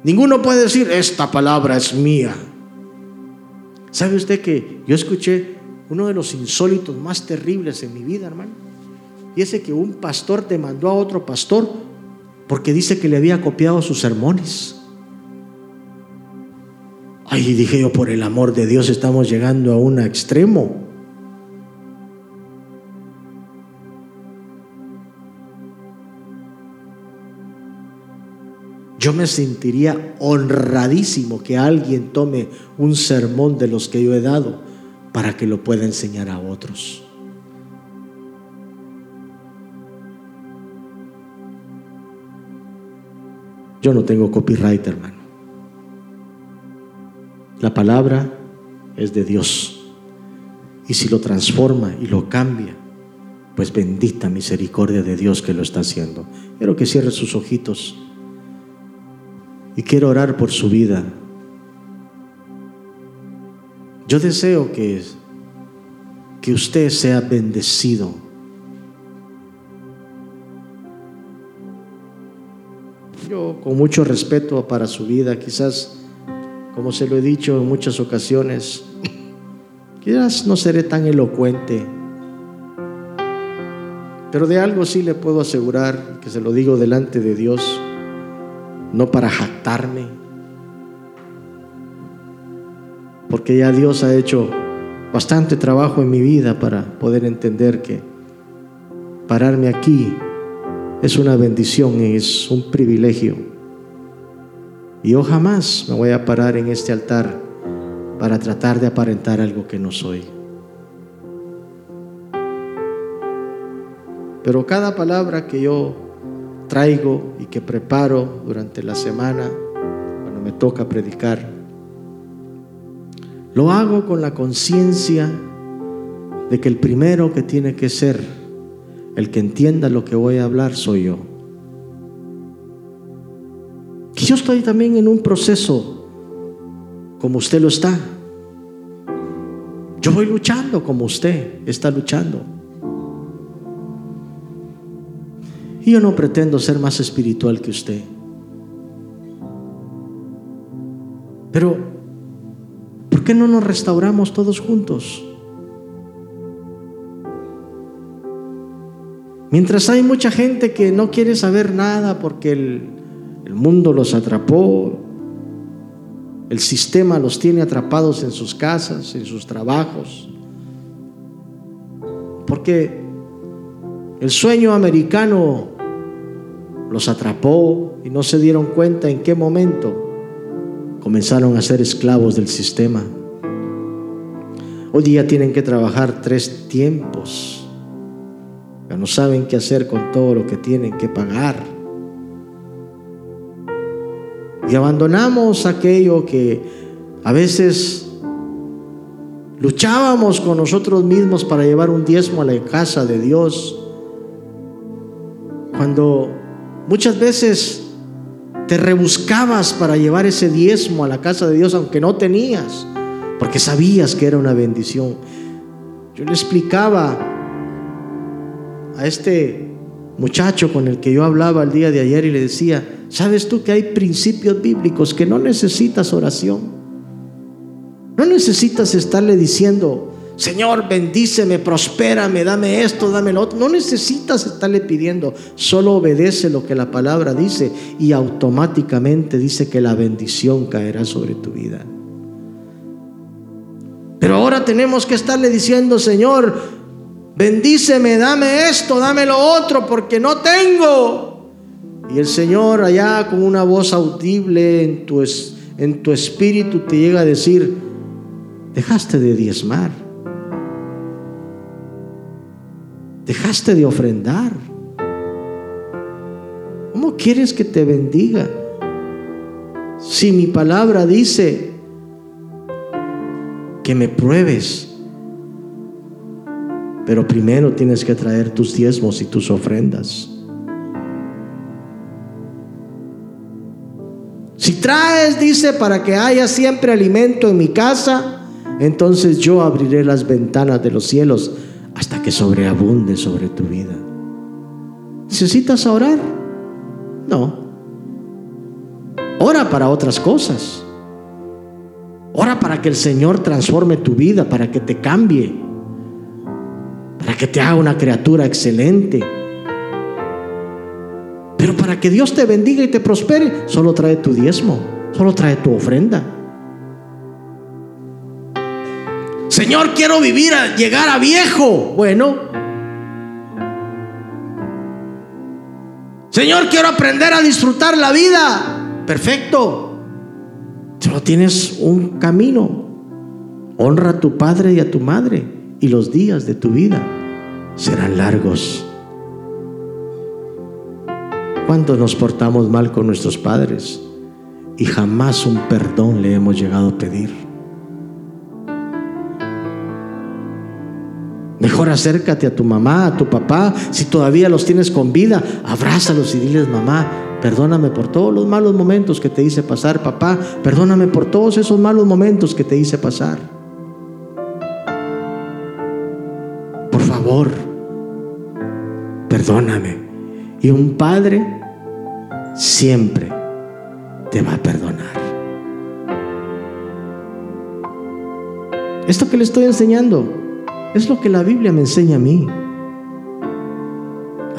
Ninguno puede decir, esta palabra es mía. ¿Sabe usted que yo escuché uno de los insólitos más terribles en mi vida, hermano? Y ese que un pastor demandó a otro pastor porque dice que le había copiado sus sermones. Ay, dije yo, por el amor de Dios estamos llegando a un extremo. Yo me sentiría honradísimo que alguien tome un sermón de los que yo he dado para que lo pueda enseñar a otros. Yo no tengo copyright, hermano. La palabra es de Dios. Y si lo transforma y lo cambia, pues bendita misericordia de Dios que lo está haciendo. Quiero que cierre sus ojitos y quiero orar por su vida. Yo deseo que, que usted sea bendecido Yo con mucho respeto para su vida, quizás, como se lo he dicho en muchas ocasiones, quizás no seré tan elocuente, pero de algo sí le puedo asegurar, que se lo digo delante de Dios, no para jactarme, porque ya Dios ha hecho bastante trabajo en mi vida para poder entender que pararme aquí es una bendición, es un privilegio. Y yo jamás me voy a parar en este altar para tratar de aparentar algo que no soy. Pero cada palabra que yo traigo y que preparo durante la semana, cuando me toca predicar, lo hago con la conciencia de que el primero que tiene que ser el que entienda lo que voy a hablar soy yo. Yo estoy también en un proceso como usted lo está. Yo voy luchando como usted está luchando. Y yo no pretendo ser más espiritual que usted. Pero, ¿por qué no nos restauramos todos juntos? Mientras hay mucha gente que no quiere saber nada porque el, mundo los atrapó, el sistema los tiene atrapados en sus casas, en sus trabajos, porque el sueño americano los atrapó y no se dieron cuenta en qué momento comenzaron a ser esclavos del sistema. Hoy día tienen que trabajar tres tiempos no saben qué hacer con todo lo que tienen que pagar. Y abandonamos aquello que a veces luchábamos con nosotros mismos para llevar un diezmo a la casa de Dios. Cuando muchas veces te rebuscabas para llevar ese diezmo a la casa de Dios aunque no tenías, porque sabías que era una bendición. Yo le explicaba a este muchacho con el que yo hablaba el día de ayer y le decía, ¿sabes tú que hay principios bíblicos que no necesitas oración? No necesitas estarle diciendo, Señor, bendíceme, prospérame, dame esto, dame lo otro. No necesitas estarle pidiendo, solo obedece lo que la palabra dice y automáticamente dice que la bendición caerá sobre tu vida. Pero ahora tenemos que estarle diciendo, Señor, bendíceme, dame esto, dame lo otro, porque no tengo. Y el Señor allá con una voz audible en tu, en tu espíritu te llega a decir, dejaste de diezmar Dejaste de ofrendar. ¿Cómo quieres que te bendiga? Si mi palabra dice que me pruebes, pero primero tienes que traer tus diezmos y tus ofrendas. Si traes, dice, para que haya siempre alimento en mi casa, entonces yo abriré las ventanas de los cielos hasta que sobreabunde sobre tu vida. ¿Necesitas orar? No. Ora para otras cosas. Ora para que el Señor transforme tu vida, para que te cambie, para que te haga una criatura excelente. Pero para que Dios te bendiga y te prospere, solo trae tu diezmo, solo trae tu ofrenda. Señor, quiero vivir a llegar a viejo. Bueno. Señor, quiero aprender a disfrutar la vida. Perfecto. Solo tienes un camino. Honra a tu padre y a tu madre y los días de tu vida serán largos. ¿Cuánto nos portamos mal con nuestros padres y jamás un perdón le hemos llegado a pedir? Mejor acércate a tu mamá, a tu papá, si todavía los tienes con vida, abrázalos y diles, mamá, perdóname por todos los malos momentos que te hice pasar, papá, perdóname por todos esos malos momentos que te hice pasar. Perdóname. Y un padre siempre te va a perdonar. Esto que le estoy enseñando es lo que la Biblia me enseña a mí.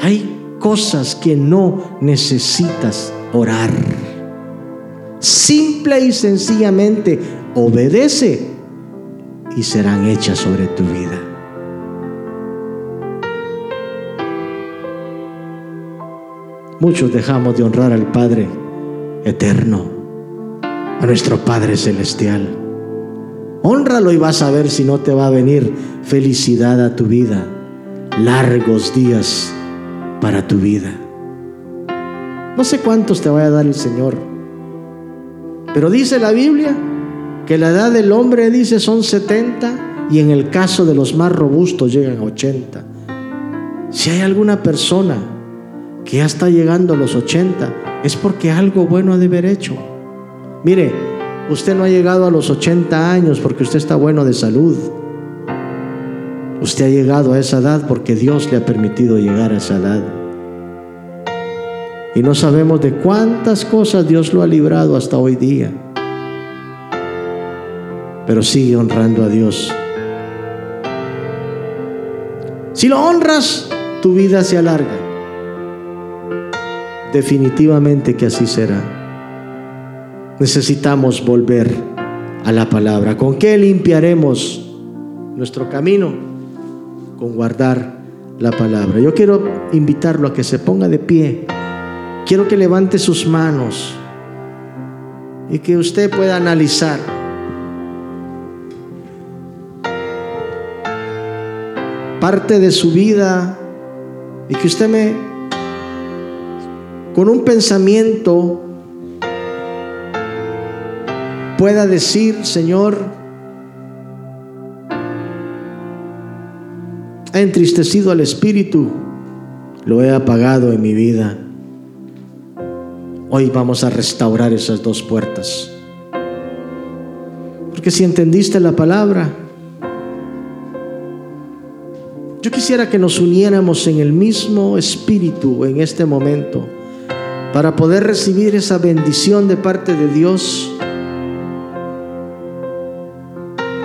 Hay cosas que no necesitas orar. Simple y sencillamente obedece y serán hechas sobre tu vida. Muchos dejamos de honrar al Padre eterno, a nuestro Padre celestial. Honralo y vas a ver si no te va a venir felicidad a tu vida. Largos días para tu vida. No sé cuántos te vaya a dar el Señor. Pero dice la Biblia que la edad del hombre, dice, son 70 y en el caso de los más robustos llegan a 80. Si hay alguna persona que ya está llegando a los 80, es porque algo bueno ha de haber hecho. Mire, Usted no ha llegado a los 80 años porque usted está bueno de salud. Usted ha llegado a esa edad porque Dios le ha permitido llegar a esa edad. Y no sabemos de cuántas cosas Dios lo ha librado hasta hoy día. Pero sigue honrando a Dios. Si lo honras, tu vida se alarga. Definitivamente que así será necesitamos volver a la palabra. ¿Con qué limpiaremos nuestro camino? Con guardar la palabra. Yo quiero invitarlo a que se ponga de pie. Quiero que levante sus manos y que usted pueda analizar. parte de su vida y que usted me, con un pensamiento pueda decir, Señor, ha entristecido al Espíritu, lo he apagado en mi vida. Hoy vamos a restaurar esas dos puertas. Porque si entendiste la palabra, yo quisiera que nos uniéramos en el mismo espíritu en este momento para poder recibir esa bendición de parte de Dios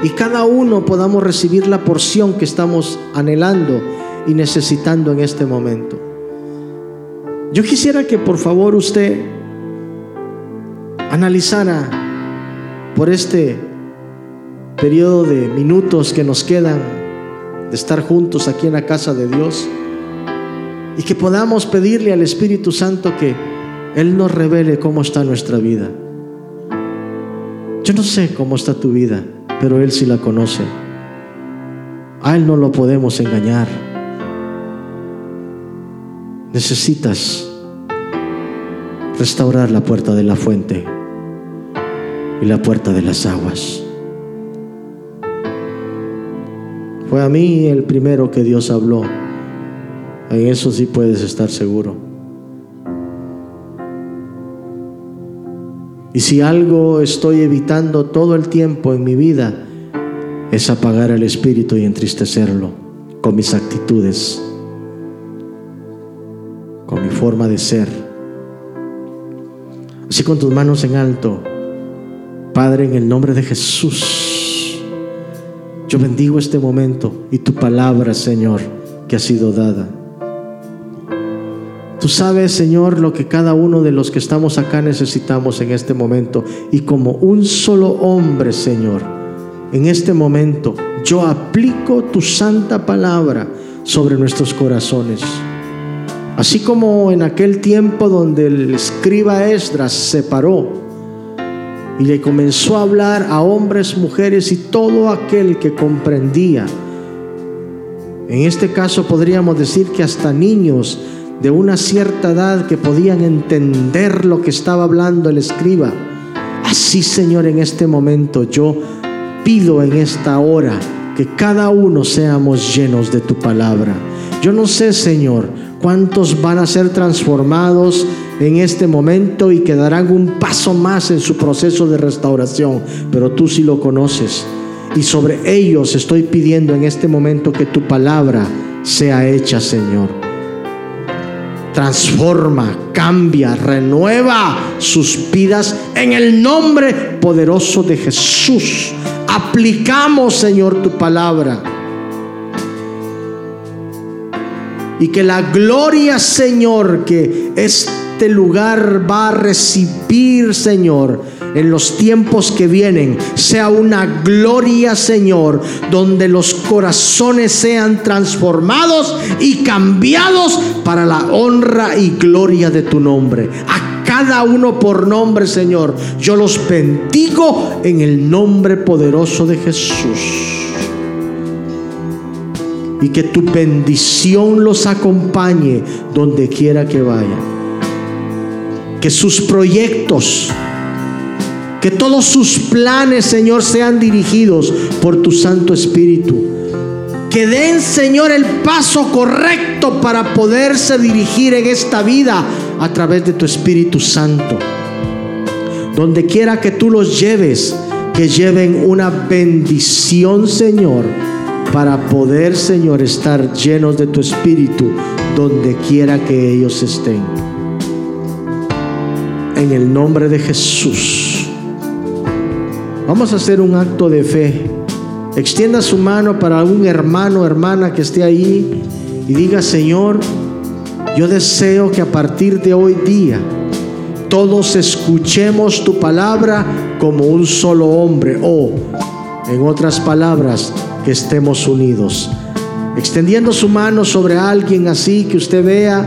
y cada uno podamos recibir la porción que estamos anhelando y necesitando en este momento. Yo quisiera que por favor usted analizara por este periodo de minutos que nos quedan de estar juntos aquí en la casa de Dios y que podamos pedirle al Espíritu Santo que Él nos revele cómo está nuestra vida. Yo no sé cómo está tu vida, pero Él sí la conoce. A Él no lo podemos engañar. Necesitas restaurar la puerta de la fuente y la puerta de las aguas. Fue a mí el primero que Dios habló. En eso sí puedes estar seguro. Y si algo estoy evitando todo el tiempo en mi vida, es apagar el espíritu y entristecerlo con mis actitudes, con mi forma de ser. Así con tus manos en alto, Padre, en el nombre de Jesús, yo bendigo este momento y tu palabra, Señor, que ha sido dada. Tú sabes, Señor, lo que cada uno de los que estamos acá necesitamos en este momento. Y como un solo hombre, Señor, en este momento yo aplico tu santa palabra sobre nuestros corazones. Así como en aquel tiempo donde el escriba Esdras se paró y le comenzó a hablar a hombres, mujeres y todo aquel que comprendía. En este caso podríamos decir que hasta niños de una cierta edad que podían entender lo que estaba hablando el escriba. Así, Señor, en este momento yo pido en esta hora que cada uno seamos llenos de tu palabra. Yo no sé, Señor, cuántos van a ser transformados en este momento y que darán un paso más en su proceso de restauración, pero tú sí lo conoces. Y sobre ellos estoy pidiendo en este momento que tu palabra sea hecha, Señor transforma, cambia, renueva sus vidas en el nombre poderoso de Jesús. Aplicamos, Señor, tu palabra. Y que la gloria, Señor, que este lugar va a recibir, Señor, en los tiempos que vienen sea una gloria, Señor, donde los corazones sean transformados y cambiados para la honra y gloria de tu nombre. A cada uno por nombre, Señor, yo los bendigo en el nombre poderoso de Jesús. Y que tu bendición los acompañe donde quiera que vayan. Que sus proyectos que todos sus planes, Señor, sean dirigidos por tu Santo Espíritu. Que den, Señor, el paso correcto para poderse dirigir en esta vida a través de tu Espíritu Santo. Donde quiera que tú los lleves, que lleven una bendición, Señor, para poder, Señor, estar llenos de tu Espíritu donde quiera que ellos estén. En el nombre de Jesús. Vamos a hacer un acto de fe. Extienda su mano para algún hermano o hermana que esté ahí y diga, Señor, yo deseo que a partir de hoy día todos escuchemos tu palabra como un solo hombre o, en otras palabras, que estemos unidos. Extendiendo su mano sobre alguien así que usted vea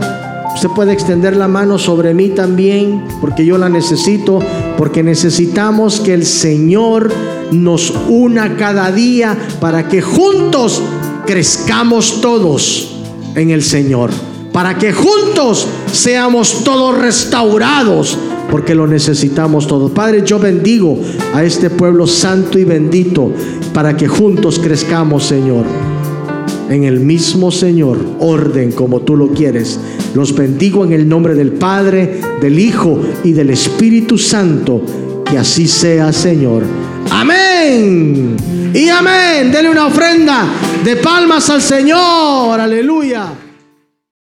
Usted puede extender la mano sobre mí también, porque yo la necesito, porque necesitamos que el Señor nos una cada día para que juntos crezcamos todos en el Señor, para que juntos seamos todos restaurados, porque lo necesitamos todos. Padre, yo bendigo a este pueblo santo y bendito, para que juntos crezcamos, Señor en el mismo Señor, orden como tú lo quieres. Los bendigo en el nombre del Padre, del Hijo y del Espíritu Santo. Que así sea, Señor. Amén. Y amén. Dele una ofrenda de palmas al Señor. Aleluya.